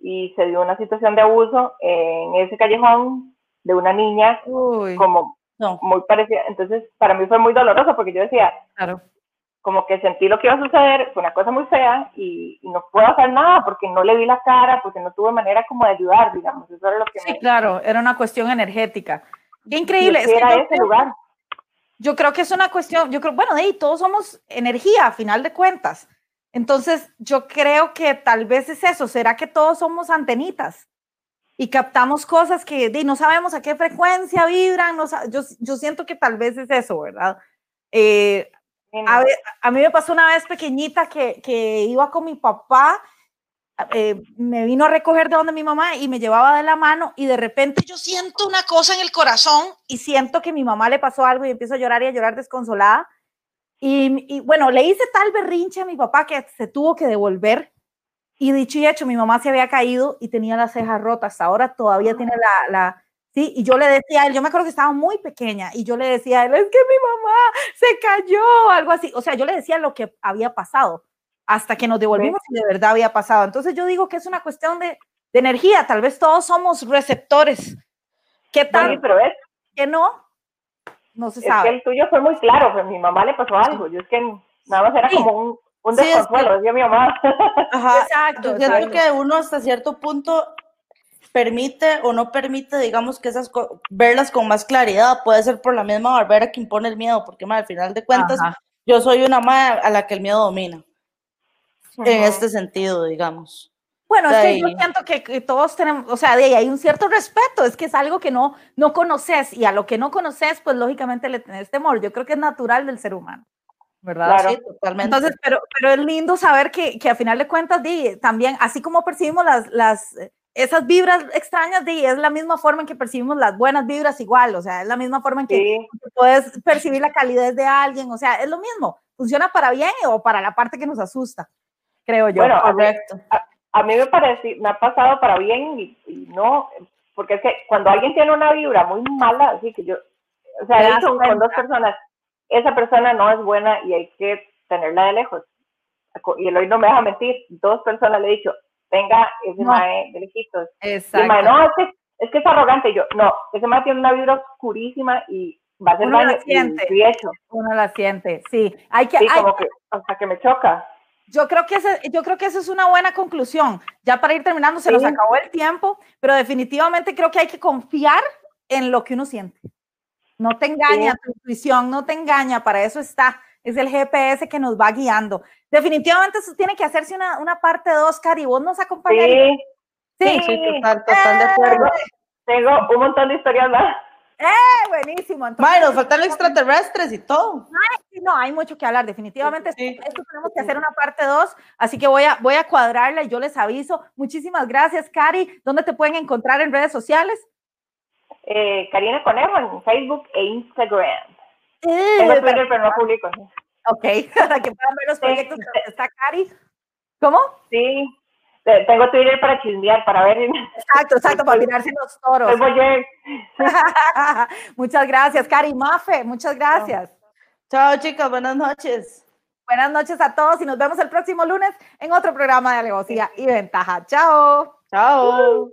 y se dio una situación de abuso en ese callejón de una niña como muy parecida. Entonces, para mí fue muy doloroso porque yo decía, claro. como que sentí lo que iba a suceder, fue una cosa muy fea y, no puedo hacer nada porque no le vi la cara, porque no tuve manera como de ayudar, digamos. Eso era lo que sí, claro, era una cuestión energética. Qué increíble. Es que era ese lugar. Yo creo que es una cuestión, yo creo, bueno, de ahí todos somos energía a final de cuentas. Entonces, yo creo que tal vez es eso, ¿será que todos somos antenitas? Y captamos cosas que no sabemos a qué frecuencia vibran, no, yo, yo siento que tal vez es eso, ¿verdad? Eh, a, a, mí me pasó una vez pequeñita que, que iba con mi papá eh, me vino a recoger de donde mi mamá y me llevaba de la mano y de repente yo siento una cosa en el corazón y siento que mi mamá le pasó algo y empiezo a llorar y a llorar desconsolada. Y, bueno, le hice tal berrinche a mi papá que se tuvo que devolver. Y dicho y hecho, mi mamá se había caído y tenía las cejas rotas. Ahora todavía tiene la, la, Sí, y yo le decía a él, yo me acuerdo que estaba muy pequeña, y yo le decía a él, es que mi mamá se cayó, algo así. O sea, yo le decía lo que había pasado hasta que nos devolvimos y de verdad había pasado. Entonces yo digo que es una cuestión de, de energía, tal vez todos somos receptores. ¿Qué tal? pero es, que no, no se sabe. Es que el tuyo fue muy claro, pues mi mamá le pasó algo, yo es que nada más era como un, un desconsuelo, decía mi mamá. Ajá, exacto. Yo siento que uno hasta cierto punto permite o no permite, digamos, que esas verlas con más claridad, puede ser por la misma barbera que impone el miedo, porque al final de cuentas, yo soy una madre a la que el miedo domina en este sentido, digamos. Bueno, es que yo siento que, todos tenemos, o sea, de ahí hay un cierto respeto, es que es algo que no, no conoces y a lo que no conoces, pues lógicamente le tenés temor. Yo creo que es natural del ser humano, ¿verdad? Claro, sí, totalmente. Entonces, pero, pero es lindo saber que, que a final de cuentas, di, también, así como percibimos las, las, esas vibras extrañas, di, es la misma forma en que percibimos las buenas vibras igual, o sea, es la misma forma en que puedes percibir la calidez de alguien, o sea, es lo mismo, funciona para bien o para la parte que nos asusta creo yo. Bueno, correcto. A, mí me parece, me ha pasado para bien y, no, porque es que cuando alguien tiene una vibra muy mala, así que yo, o sea, he dicho con dos personas, esa persona no es buena y hay que tenerla de lejos. Y el hoy no me deja mentir, dos personas le he dicho, venga ese mae de lejitos. Exacto. Y no, es que, es que es arrogante. Y yo, no, ese mae tiene una vibra oscurísima y va a ser Uno la siente. Uno la siente, sí. Hay que, sí, como que hasta que me choca. Yo creo, que ese, yo creo que esa es una buena conclusión. Ya para ir terminando, se nos acabó el tiempo, pero definitivamente creo que hay que confiar en lo que uno siente. No te engaña tu intuición, no te engaña, para eso está. Es el GPS que nos va guiando. Definitivamente eso tiene que hacerse una, una parte 2, Cari. ¿Vos nos acompañarías? Sí, sí, total, total de acuerdo. Eh. Tengo un montón de historias más. ¡Eh! Buenísimo. Entonces, nos faltan los extraterrestres y todo. no, hay mucho que hablar. Definitivamente, esto, tenemos que hacer una parte 2. Así que voy a, voy a cuadrarla y yo les aviso. Muchísimas gracias, Cari. ¿Dónde te pueden encontrar en redes sociales? Eh, Karina Conejo en Facebook e Instagram. Eh, Tengo Twitter, pero no publico. Ok, para que puedan ver los proyectos que está Cari. ¿Cómo? Sí, tengo Twitter para chismear, para ver. Exacto, exacto, para mirarse los toros. muchas gracias, Cari Mafe, muchas gracias. Chao, chicas, buenas noches. Buenas noches a todos y nos vemos el próximo lunes en otro programa de Alevosía y Ventaja. Chao. Chao.